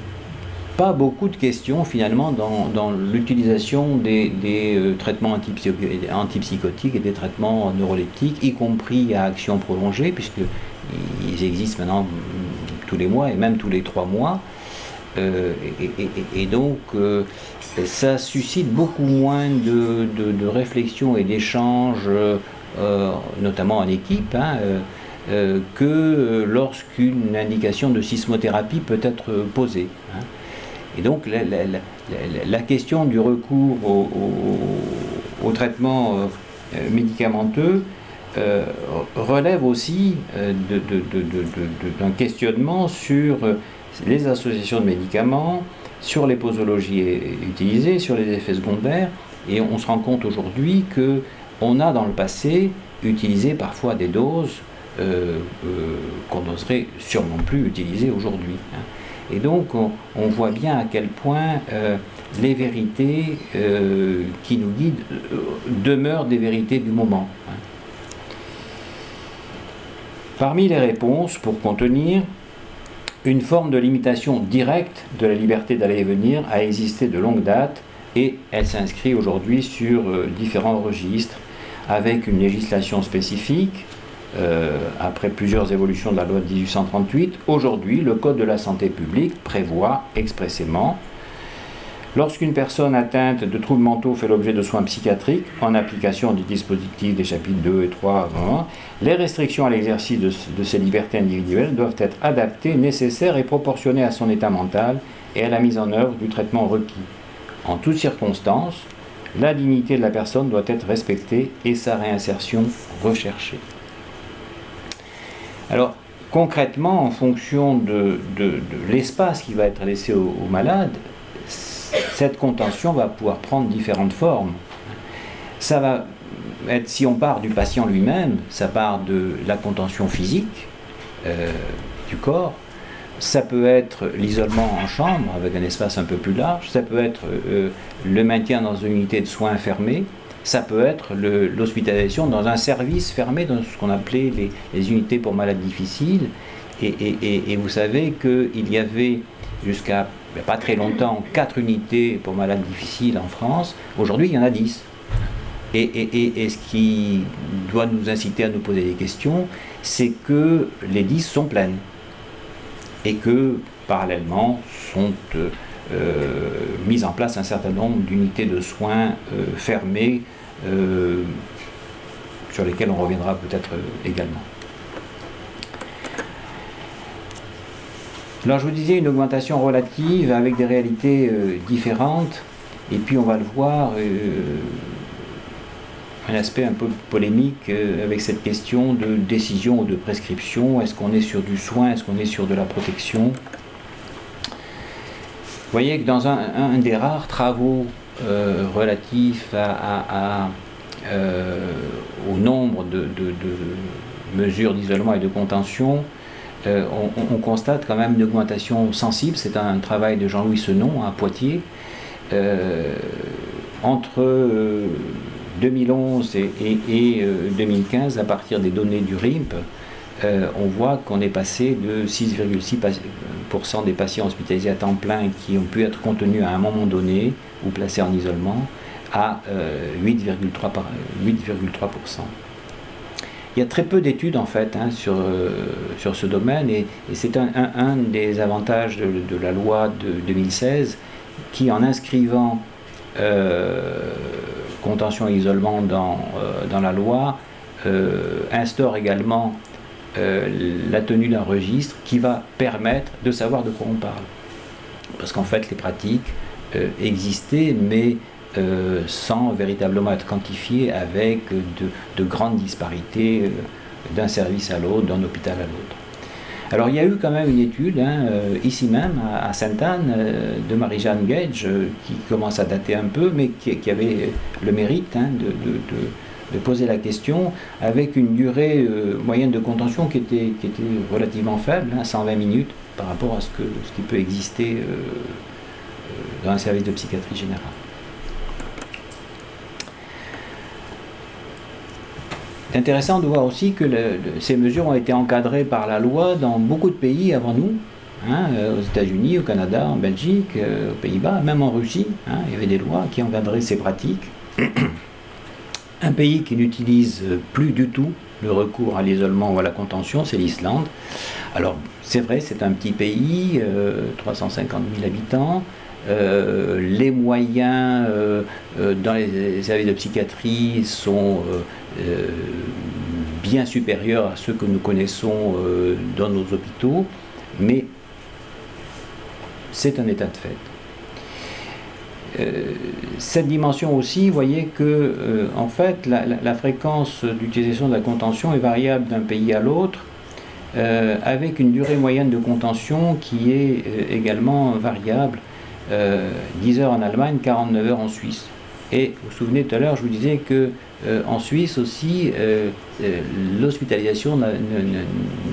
pas beaucoup de questions finalement dans, l'utilisation des, euh, traitements antipsychotiques et des traitements neuroleptiques, y compris à action prolongée, puisqu'ils existent maintenant tous les mois et même tous les trois mois. et, donc, ça suscite beaucoup moins de, de, réflexion et d'échanges, notamment en équipe. Hein, euh, que euh, lorsqu'une indication de sismothérapie peut être posée. Hein. Et donc la, question du recours au, traitement euh, médicamenteux relève aussi d'un questionnement sur les associations de médicaments, sur les posologies utilisées, sur les effets secondaires, et on se rend compte aujourd'hui que on a dans le passé utilisé parfois des doses euh, euh, qu'on n'oserait sûrement plus utiliser aujourd'hui. Hein. Et donc on, voit bien à quel point euh, les vérités qui nous guident demeurent des vérités du moment. Hein. Parmi les réponses pour contenir, une forme de limitation directe de la liberté d'aller et venir a existé de longue date et elle s'inscrit aujourd'hui sur différents registres avec une législation spécifique, euh, après plusieurs évolutions de la loi de 1838, aujourd'hui, le Code de la santé publique prévoit expressément Lorsqu'une personne atteinte de troubles mentaux fait l'objet de soins psychiatriques, en application du dispositif des chapitres 2 et 3, les restrictions à l'exercice de, de, libertés individuelles doivent être adaptées, nécessaires et proportionnées à son état mental et à la mise en œuvre du traitement requis. En toutes circonstances, la dignité de la personne doit être respectée et sa réinsertion recherchée. Alors, concrètement, en fonction de, l'espace qui va être laissé au, malade, cette contention va pouvoir prendre différentes formes. Ça va être, si on part du patient lui-même, ça part de la contention physique euh, du corps, ça peut être l'isolement en chambre avec un espace un peu plus large, ça peut être euh, le maintien dans une unité de soins fermée, ça peut être l'hospitalisation dans un service fermé, dans ce qu'on appelait les, unités pour malades difficiles. Et, vous savez qu'il y avait jusqu'à ben, pas très longtemps quatre unités pour malades difficiles en France. Aujourd'hui, il y en a dix. Et, ce qui doit nous inciter à nous poser des questions, c'est que les dix sont pleines. Et que parallèlement sont euh, mises en place un certain nombre d'unités de soins euh, fermées euh, sur lesquels on reviendra peut-être euh, également. Alors je vous disais une augmentation relative avec des réalités euh, différentes, et puis on va le voir, un aspect un peu polémique avec cette question de décision ou de prescription. Est-ce qu'on est sur du soin? Est-ce qu'on est sur de la protection? Vous voyez que dans un des rares travaux relatif à, euh, au nombre de, mesures d'isolement et de contention, euh, on, constate quand même une augmentation sensible. C'est un travail de Jean-Louis Senon à Poitiers. entre 2011 et, 2015, à partir des données du RIMP, on voit qu'on est passé de 6,6% des patients hospitalisés à temps plein qui ont pu être contenus à un moment donné ou placés en isolement à 8,3%. Il y a très peu d'études en fait hein, sur, euh, sur ce domaine et, c'est un, des avantages de, la loi de 2016 qui en inscrivant euh, contention et isolement dans, euh, dans la loi instaure également la tenue d'un registre qui va permettre de savoir de quoi on parle. Parce qu'en fait les pratiques existaient mais euh, sans véritablement être quantifié avec de, grandes disparités euh, d'un service à l'autre, d'un hôpital à l'autre. Alors il y a eu quand même une étude, hein, euh, ici même, à, Sainte-Anne, de Marie-Jeanne Gage, qui commence à dater un peu, mais qui, avait le mérite hein, de, poser la question, avec une durée moyenne de contention qui était, qui était relativement faible, 120 hein, minutes, par rapport à ce, que, ce qui peut exister dans un service de psychiatrie générale. C'est intéressant de voir aussi que ces mesures ont été encadrées par la loi dans beaucoup de pays avant nous, hein, euh, aux États-Unis, au Canada, en Belgique, euh, aux Pays-Bas, même en Russie. Hein, il y avait des lois qui encadraient ces pratiques. Un pays qui n'utilise plus du tout le recours à l'isolement ou à la contention, c'est l'Islande. Alors, c'est vrai, c'est un petit pays, 350 euh, 000 habitants. Les moyens dans les services de psychiatrie sont euh, bien supérieurs à ceux que nous connaissons euh, dans nos hôpitaux, mais c'est un état de fait. Euh, cette dimension aussi, vous voyez que en fait la, fréquence d'utilisation de la contention est variable d'un pays à l'autre, avec une durée moyenne de contention qui est également variable. 10 heures en Allemagne, 49 heures en Suisse. Et vous vous souvenez tout à l'heure, je vous disais que euh, en Suisse aussi, euh, euh, l'hospitalisation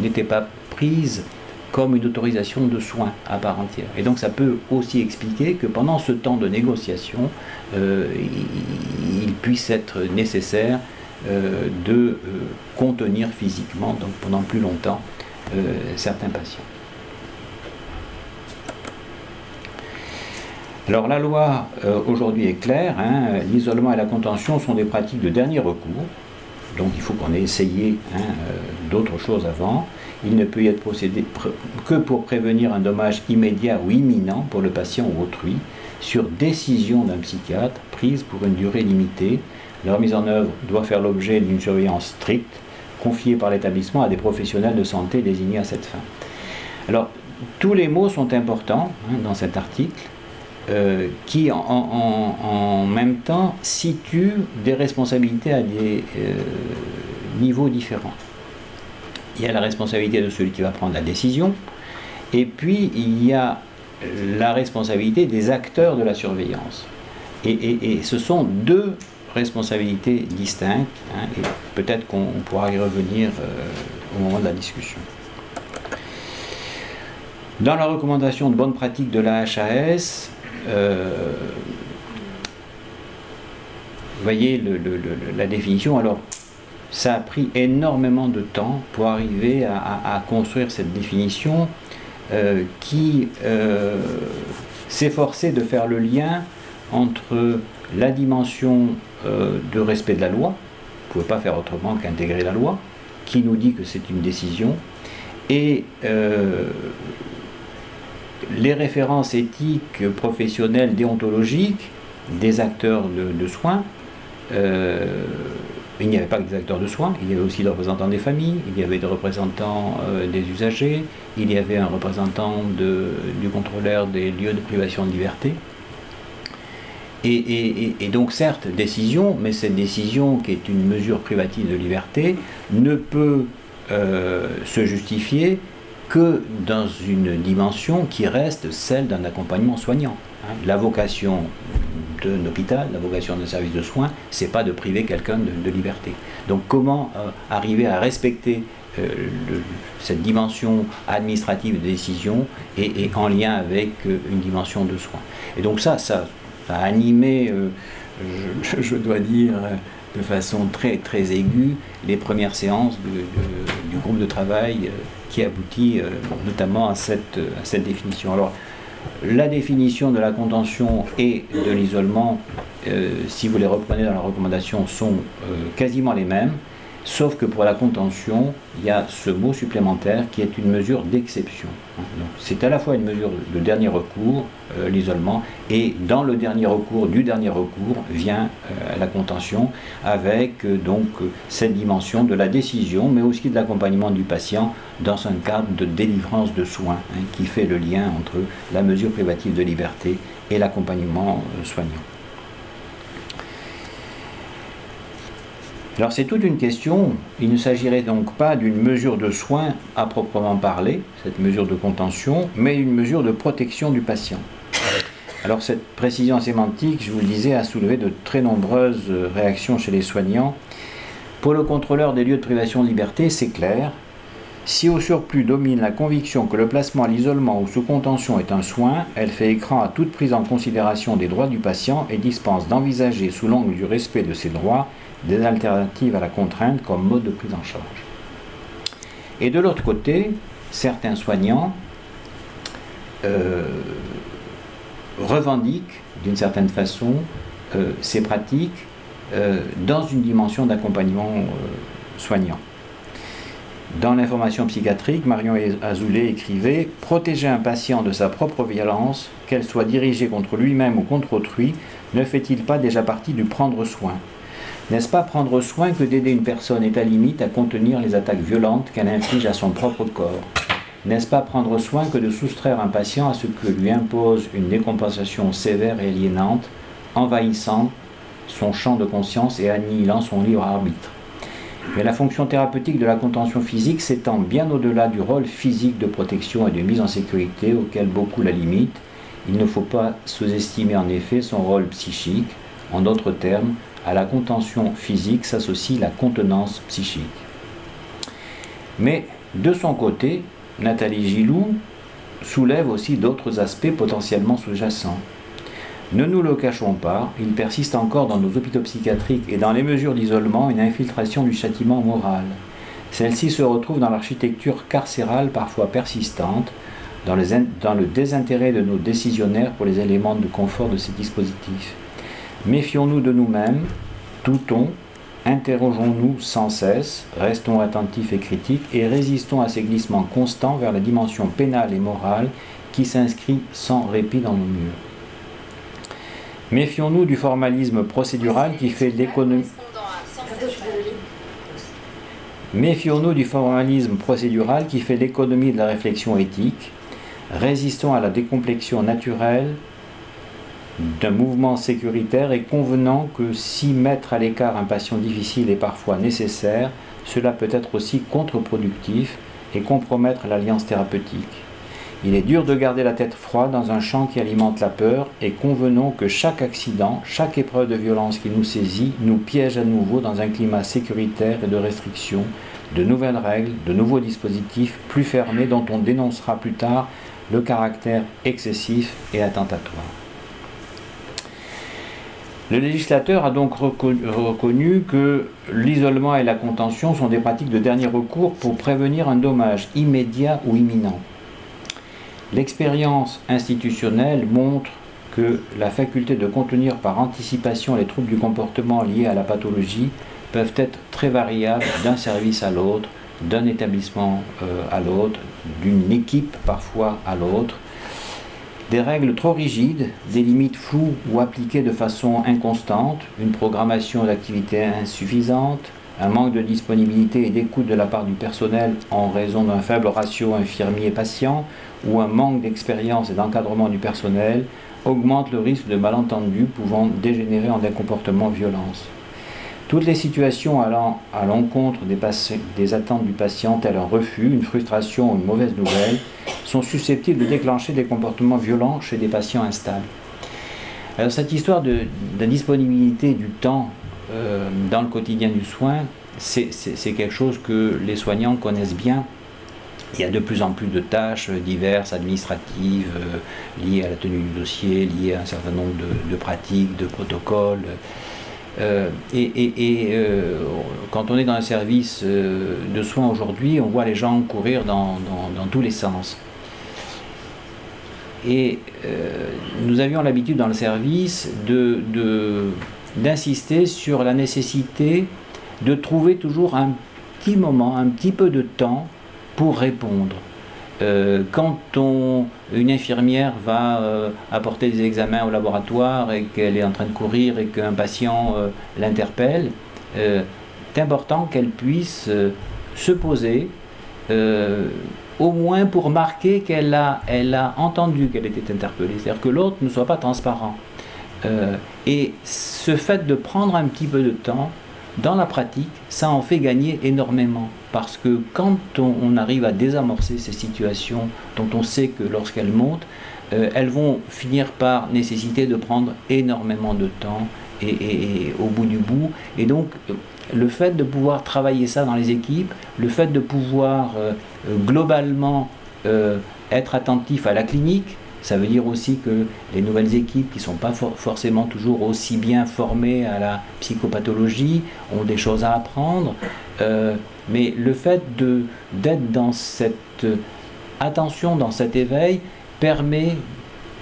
n'était pas prise comme une autorisation de soins à part entière. Et donc ça peut aussi expliquer que pendant ce temps de négociation, il, puisse être nécessaire de contenir physiquement, donc pendant plus longtemps, certains patients. Alors la loi euh, aujourd'hui est claire, hein, l'isolement et la contention sont des pratiques de dernier recours, donc il faut qu'on ait essayé hein, euh, d'autres choses avant. Il ne peut y être procédé que pour prévenir un dommage immédiat ou imminent pour le patient ou autrui, sur décision d'un psychiatre prise pour une durée limitée. Leur mise en œuvre doit faire l'objet d'une surveillance stricte, confiée par l'établissement à des professionnels de santé désignés à cette fin. Alors, tous les mots sont importants hein, dans cet article. Euh, qui en, même temps situe des responsabilités à des euh, niveaux différents. Il y a la responsabilité de celui qui va prendre la décision, et puis il y a la responsabilité des acteurs de la surveillance. Et, ce sont deux responsabilités distinctes, hein, et peut-être qu'on pourra y revenir euh, au moment de la discussion. Dans la recommandation de bonne pratique de la HAS, vous voyez la définition. Alors, ça a pris énormément de temps pour arriver à, construire cette définition euh, qui euh, s'efforçait de faire le lien entre la dimension de respect de la loi, vous ne pouvez pas faire autrement qu'intégrer la loi, qui nous dit que c'est une décision, et les références éthiques, professionnelles, déontologiques des acteurs de, soins, euh, il n'y avait pas que des acteurs de soins, il y avait aussi des représentants des familles, il y avait des représentants euh, des usagers, il y avait un représentant du contrôleur des lieux de privation de liberté. Et, donc certes, décision, mais cette décision qui est une mesure privative de liberté ne peut euh, se justifier que dans une dimension qui reste celle d'un accompagnement soignant. Hein. La vocation d'un hôpital, la vocation d'un service de soins, c'est pas de priver quelqu'un de, liberté. Donc comment euh, arriver à respecter euh, cette dimension administrative de décision et, en lien avec euh, une dimension de soins? Et donc ça, ça, a animé, je, dois dire, de façon très, très aiguë les premières séances du groupe de travail qui aboutit euh, notamment cette, à cette définition. Alors, la définition de la contention et de l'isolement, si vous les reprenez dans la recommandation, sont quasiment les mêmes. Sauf que pour la contention, il y a ce mot supplémentaire qui est une mesure d'exception. C'est à la fois une mesure de dernier recours, euh, l'isolement, et dans le dernier recours du dernier recours vient euh, la contention avec euh, donc cette dimension de la décision, mais aussi de l'accompagnement du patient dans un cadre de délivrance de soins hein, qui fait le lien entre la mesure privative de liberté et l'accompagnement soignant. Alors c'est toute une question. Il ne s'agirait donc pas d'une mesure de soins à proprement parler, cette mesure de contention, mais une mesure de protection du patient. Alors cette précision sémantique, je vous le disais, a soulevé de très nombreuses réactions chez les soignants. Pour le contrôleur des lieux de privation de liberté, c'est clair. Si au surplus domine la conviction que le placement à l'isolement ou sous contention est un soin, elle fait écran à toute prise en considération des droits du patient et dispense d'envisager sous l'angle du respect de ses droits des alternatives à la contrainte comme mode de prise en charge. Et de l'autre côté, certains soignants euh, revendiquent d'une certaine façon euh, ces pratiques euh, dans une dimension d'accompagnement soignant. Dans l'information psychiatrique, Marion Azoulay écrivait Protéger un patient de sa propre violence, qu'elle soit dirigée contre lui-même ou contre autrui, ne fait-il pas déjà partie du prendre soin? N'est-ce pas prendre soin que d'aider une personne est à limite à contenir les attaques violentes qu'elle inflige à son propre corps N'est-ce pas prendre soin que de soustraire un patient à ce que lui impose une décompensation sévère et aliénante, envahissant son champ de conscience et annihilant son libre arbitre mais la fonction thérapeutique de la contention physique s'étend bien au-delà du rôle physique de protection et de mise en sécurité auquel beaucoup la limitent. Il ne faut pas sous-estimer en effet son rôle psychique. En d'autres termes, à la contention physique s'associe la contenance psychique. Mais de son côté, Nathalie Gilou soulève aussi d'autres aspects potentiellement sous-jacents. Ne nous le cachons pas, il persiste encore dans nos hôpitaux psychiatriques et dans les mesures d'isolement une infiltration du châtiment moral. Celle-ci se retrouve dans l'architecture carcérale parfois persistante, dans, dans le désintérêt de nos décisionnaires pour les éléments de confort de ces dispositifs. Méfions-nous de nous-mêmes, doutons, interrogeons-nous sans cesse, restons attentifs et critiques et résistons à ces glissements constants vers la dimension pénale et morale qui s'inscrit sans répit dans nos murs. Méfions-nous du formalisme procédural qui fait l'économie. Méfions-nous du formalisme procédural qui fait l'économie de la réflexion éthique. Résistons à la décomplexion naturelle d'un mouvement sécuritaire et convenant que si mettre à l'écart un patient difficile est parfois nécessaire, cela peut être aussi contre-productif et compromettre l'alliance thérapeutique. Il est dur de garder la tête froide dans un champ qui alimente la peur et convenons que chaque accident, chaque épreuve de violence qui nous saisit nous piège à nouveau dans un climat sécuritaire et de restriction, de nouvelles règles, de nouveaux dispositifs plus fermés dont on dénoncera plus tard le caractère excessif et attentatoire. Le législateur a donc reconnu que l'isolement et la contention sont des pratiques de dernier recours pour prévenir un dommage immédiat ou imminent. L'expérience institutionnelle montre que la faculté de contenir par anticipation les troubles du comportement liés à la pathologie peuvent être très variables d'un service à l'autre, d'un établissement euh, à l'autre, d'une équipe parfois à l'autre, des règles trop rigides, des limites floues ou appliquées de façon inconstante, une programmation d'activité insuffisante, un manque de disponibilité et d'écoute de la part du personnel en raison d'un faible ratio infirmier-patient ou un manque d'expérience et d'encadrement du personnel augmente le risque de malentendus pouvant dégénérer en des comportements violents. Toutes les situations allant à l'encontre des, des, attentes du patient, telles un refus, une frustration ou une mauvaise nouvelle, sont susceptibles de déclencher des comportements violents chez des patients instables. Alors cette histoire de, disponibilité du temps euh, dans le quotidien du soin, c'est quelque chose que les soignants connaissent bien. Il y a de plus en plus de tâches diverses, administratives, euh, liées à la tenue du dossier, liées à un certain nombre de, de pratiques, de protocoles et, quand on est dans un service de soins aujourd'hui, on voit les gens courir dans, tous les sens. Et nous avions l'habitude dans le service d'insister de, sur la nécessité de trouver toujours un petit moment, un petit peu de temps pour répondre. Euh, quand on, une infirmière va euh, apporter des examens au laboratoire et qu'elle est en train de courir et qu'un patient euh, l'interpelle, c'est important qu'elle puisse se poser, au moins pour marquer qu'elle a, elle a entendu qu'elle était interpellée, c'est-à-dire que l'autre ne soit pas transparent. et ce fait de prendre un petit peu de temps, dans la pratique, ça en fait gagner énormément. Parce que quand on, arrive à désamorcer ces situations dont on sait que lorsqu'elles montent, euh, elles vont finir par nécessiter de prendre énormément de temps et, au bout du bout. Et donc, euh, le fait de pouvoir travailler ça dans les équipes, le fait de pouvoir euh, globalement être attentif à la clinique, ça veut dire aussi que les nouvelles équipes qui ne sont pas forcément toujours aussi bien formées à la psychopathologie ont des choses à apprendre. Euh, mais le fait d'être dans cette attention, dans cet éveil, permet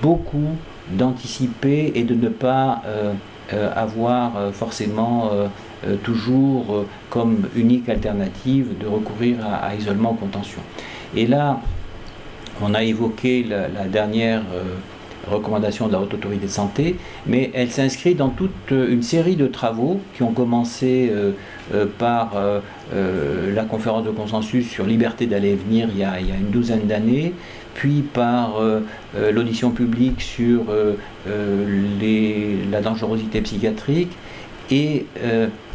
beaucoup d'anticiper et de ne pas euh, euh, avoir forcément toujours comme unique alternative de recourir à, à isolement contention. Et là, on a évoqué la, dernière euh, recommandation de la Haute Autorité de Santé, mais elle s'inscrit dans toute une série de travaux qui ont commencé euh, euh, par la conférence de consensus sur liberté d'aller et venir il y a, une douzaine d'années, puis par l'audition publique sur la dangerosité psychiatrique et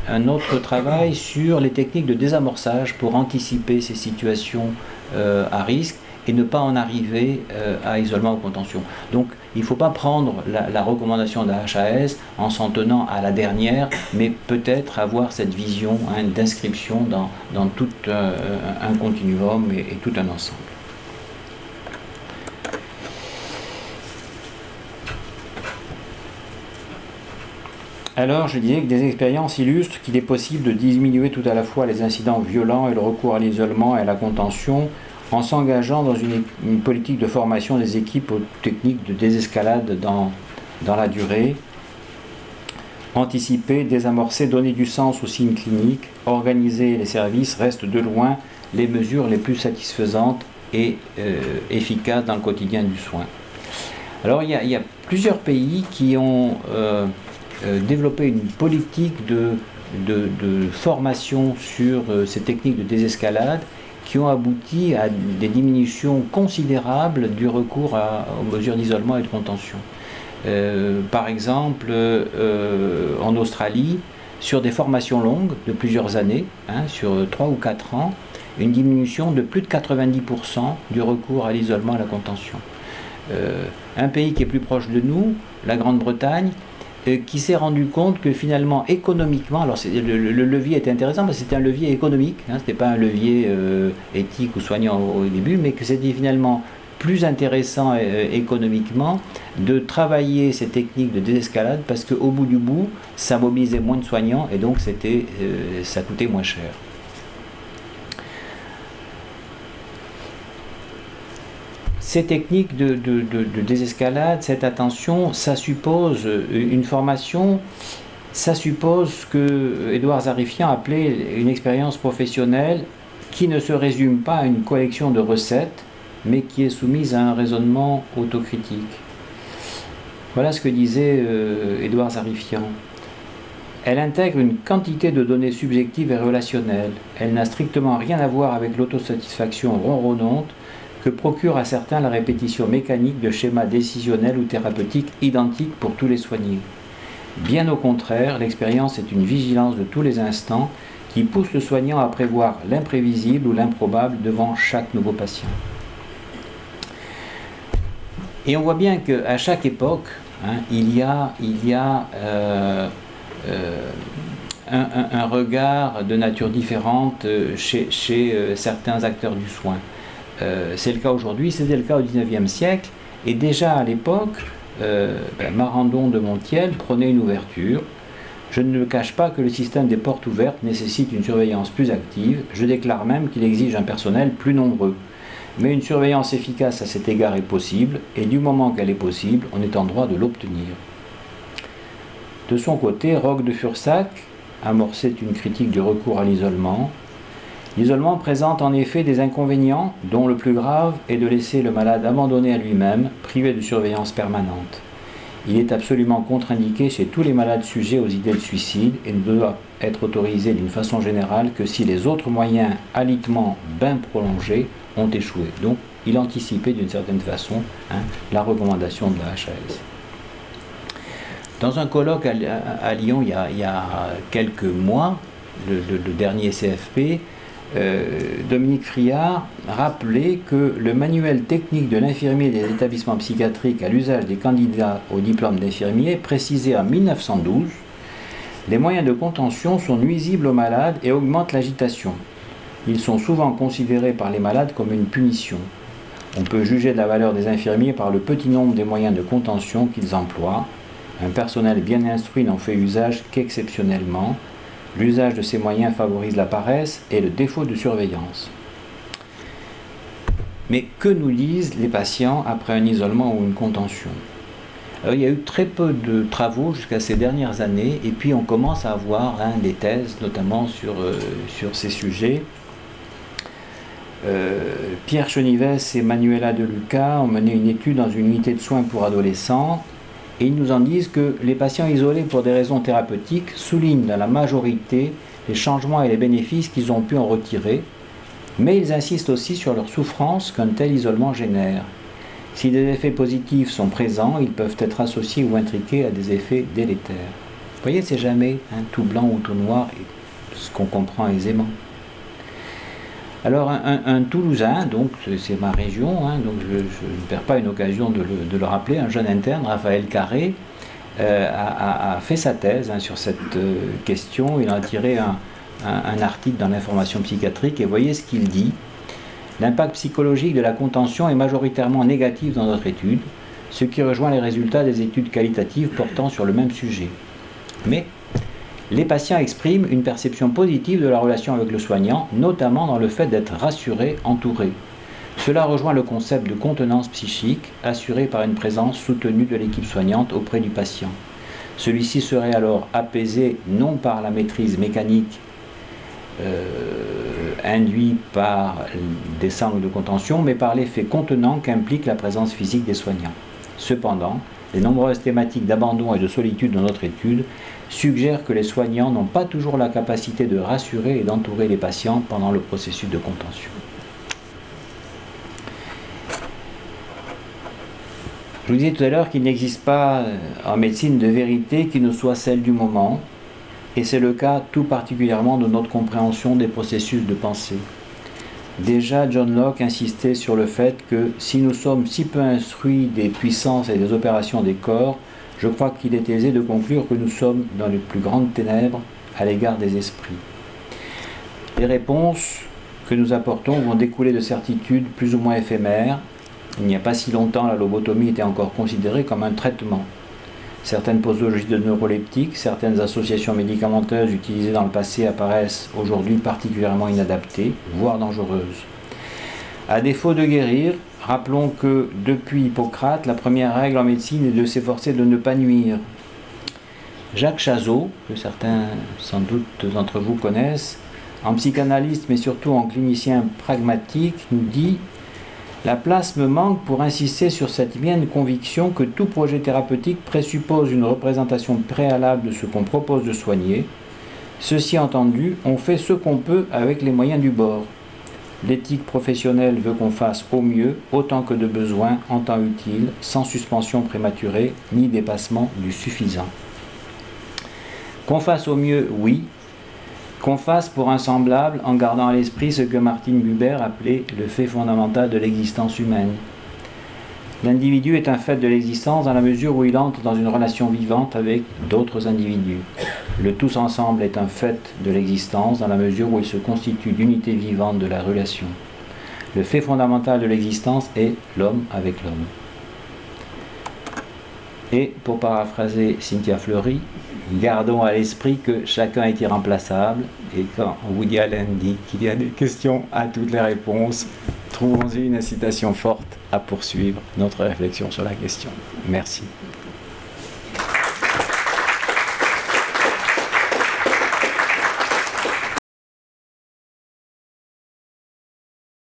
un autre travail sur les techniques de désamorçage pour anticiper ces situations à risque et ne pas en arriver euh, à isolement ou contention. Donc il ne faut pas prendre la, recommandation de la HAS en s'en tenant à la dernière, mais peut-être avoir cette vision hein, d'inscription dans, dans, tout euh, un continuum et, tout un ensemble. Alors, je disais que des expériences illustrent qu'il est possible de diminuer tout à la fois les incidents violents et le recours à l'isolement et à la contention en s'engageant dans une, politique de formation des équipes aux techniques de désescalade dans, la durée, anticiper, désamorcer, donner du sens aux signes cliniques, organiser les services restent de loin les mesures les plus satisfaisantes et euh, efficaces dans le quotidien du soin. Alors il y a, plusieurs pays qui ont euh, euh, développé une politique de, de, formation sur ces techniques de désescalade qui ont abouti à des diminutions considérables du recours aux mesures d'isolement et de contention. Euh, par exemple, euh, en Australie, sur des formations longues de plusieurs années, hein, sur 3 ou 4 ans, une diminution de plus de 90% du recours à l'isolement et à la contention. Euh, un pays qui est plus proche de nous, la Grande-Bretagne, euh, qui s'est rendu compte que finalement économiquement, alors le, levier était intéressant, mais c'était un levier économique, hein, ce n'était pas un levier euh, éthique ou soignant au, début, mais que c'était finalement plus intéressant euh, économiquement de travailler ces techniques de désescalade parce qu'au bout du bout, ça mobilisait moins de soignants et donc ça coûtait moins cher. Ces techniques de, désescalade, cette attention, ça suppose une formation, ça suppose ce que Édouard Zarifian appelait une expérience professionnelle qui ne se résume pas à une collection de recettes, mais qui est soumise à un raisonnement autocritique. Voilà ce que disait euh, Édouard Zarifian. Elle intègre une quantité de données subjectives et relationnelles. Elle n'a strictement rien à voir avec l'autosatisfaction ronronnante que procure à certains la répétition mécanique de schémas décisionnels ou thérapeutiques identiques pour tous les soignés. Bien au contraire, l'expérience est une vigilance de tous les instants qui pousse le soignant à prévoir l'imprévisible ou l'improbable devant chaque nouveau patient. Et on voit bien qu'à chaque époque, hein, il y a, euh, euh, un, regard de nature différente euh, chez certains acteurs du soin. Euh, c'est le cas aujourd'hui, c'était le cas au XIXe siècle, et déjà à l'époque, euh, ben, Marandon de Montiel prenait une ouverture. Je ne cache pas que le système des portes ouvertes nécessite une surveillance plus active, je déclare même qu'il exige un personnel plus nombreux. Mais une surveillance efficace à cet égard est possible, et du moment qu'elle est possible, on est en droit de l'obtenir. De son côté, Roque de Fursac amorçait une critique du recours à l'isolement. L'isolement présente en effet des inconvénients, dont le plus grave est de laisser le malade abandonné à lui-même, privé de surveillance permanente. Il est absolument contre-indiqué chez tous les malades sujets aux idées de suicide et ne doit être autorisé d'une façon générale que si les autres moyens alitement bien prolongés ont échoué. Donc, il anticipait d'une certaine façon hein, la recommandation de la HAS. Dans un colloque à, Lyon il y, a, quelques mois, le, dernier CFP, Dominique Friard rappelait que le manuel technique de l'infirmier des établissements psychiatriques à l'usage des candidats au diplôme d'infirmier précisait en 1912 les moyens de contention sont nuisibles aux malades et augmentent l'agitation. Ils sont souvent considérés par les malades comme une punition. On peut juger de la valeur des infirmiers par le petit nombre des moyens de contention qu'ils emploient, un personnel bien instruit n'en fait usage qu'exceptionnellement. L'usage de ces moyens favorise la paresse et le défaut de surveillance. Mais que nous disent les patients après un isolement ou une contention? Il y a eu très peu de travaux jusqu'à ces dernières années, et puis on commence à avoir hein, des thèses, notamment sur, euh, ces sujets. Euh, Pierre Chenives et Manuela De Luca ont mené une étude dans une unité de soins pour adolescents et ils nous en disent que les patients isolés pour des raisons thérapeutiques soulignent dans la majorité les changements et les bénéfices qu'ils ont pu en retirer, mais ils insistent aussi sur leur souffrance qu'un tel isolement génère. Si des effets positifs sont présents, ils peuvent être associés ou intriqués à des effets délétères. Vous voyez, c'est jamais tout blanc ou tout noir, ce qu'on comprend aisément. Alors un, Toulousain, donc c'est ma région, hein, donc je, ne perds pas une occasion de le, rappeler, un jeune interne, Raphaël Carré, euh, a, fait sa thèse hein, sur cette euh, question. Il a tiré un, un article dans l'information psychiatrique et voyez ce qu'il dit. L'impact psychologique de la contention est majoritairement négatif dans notre étude, ce qui rejoint les résultats des études qualitatives portant sur le même sujet. Mais les patients expriment une perception positive de la relation avec le soignant, notamment dans le fait d'être rassurés, entourés. Cela rejoint le concept de contenance psychique assuré par une présence soutenue de l'équipe soignante auprès du patient. Celui-ci serait alors apaisé non par la maîtrise mécanique euh, induite par des sangles de contention, mais par l'effet contenant qu'implique la présence physique des soignants. Cependant, les nombreuses thématiques d'abandon et de solitude dans notre étude suggèrent que les soignants n'ont pas toujours la capacité de rassurer et d'entourer les patients pendant le processus de contention. Je vous disais tout à l'heure qu'il n'existe pas euh, en médecine de vérité qui ne soit celle du moment, et c'est le cas tout particulièrement de notre compréhension des processus de pensée. Déjà, John Locke insistait sur le fait que si nous sommes si peu instruits des puissances et des opérations des corps, je crois qu'il est aisé de conclure que nous sommes dans les plus grandes ténèbres à l'égard des esprits. Les réponses que nous apportons vont découler de certitudes plus ou moins éphémères. Il n'y a pas si longtemps, la lobotomie était encore considérée comme un traitement. Certaines posologies de neuroleptiques, certaines associations médicamenteuses utilisées dans le passé apparaissent aujourd'hui particulièrement inadaptées, voire dangereuses. À défaut de guérir, rappelons que depuis Hippocrate, la première règle en médecine est de s'efforcer de ne pas nuire. Jacques Chazot, que certains sans doute d'entre vous connaissent, en psychanalyste mais surtout en clinicien pragmatique, nous dit la place me manque pour insister sur cette mienne conviction que tout projet thérapeutique présuppose une représentation préalable de ce qu'on propose de soigner. Ceci entendu, on fait ce qu'on peut avec les moyens du bord. L'éthique professionnelle veut qu'on fasse au mieux, autant que de besoin, en temps utile, sans suspension prématurée, ni dépassement du suffisant. Qu'on fasse au mieux, oui, qu'on fasse pour un semblable en gardant à l'esprit ce que Martin Buber appelait le fait fondamental de l'existence humaine. L'individu est un fait de l'existence dans la mesure où il entre dans une relation vivante avec d'autres individus. Le tous ensemble est un fait de l'existence dans la mesure où il se constitue d'unité vivante de la relation. Le fait fondamental de l'existence est l'homme avec l'homme. Et pour paraphraser Cynthia Fleury, gardons à l'esprit que chacun est irremplaçable et quand Woody Allen dit qu'il y a des questions à toutes les réponses, trouvons-y une incitation forte poursuivre notre réflexion sur la question. Merci.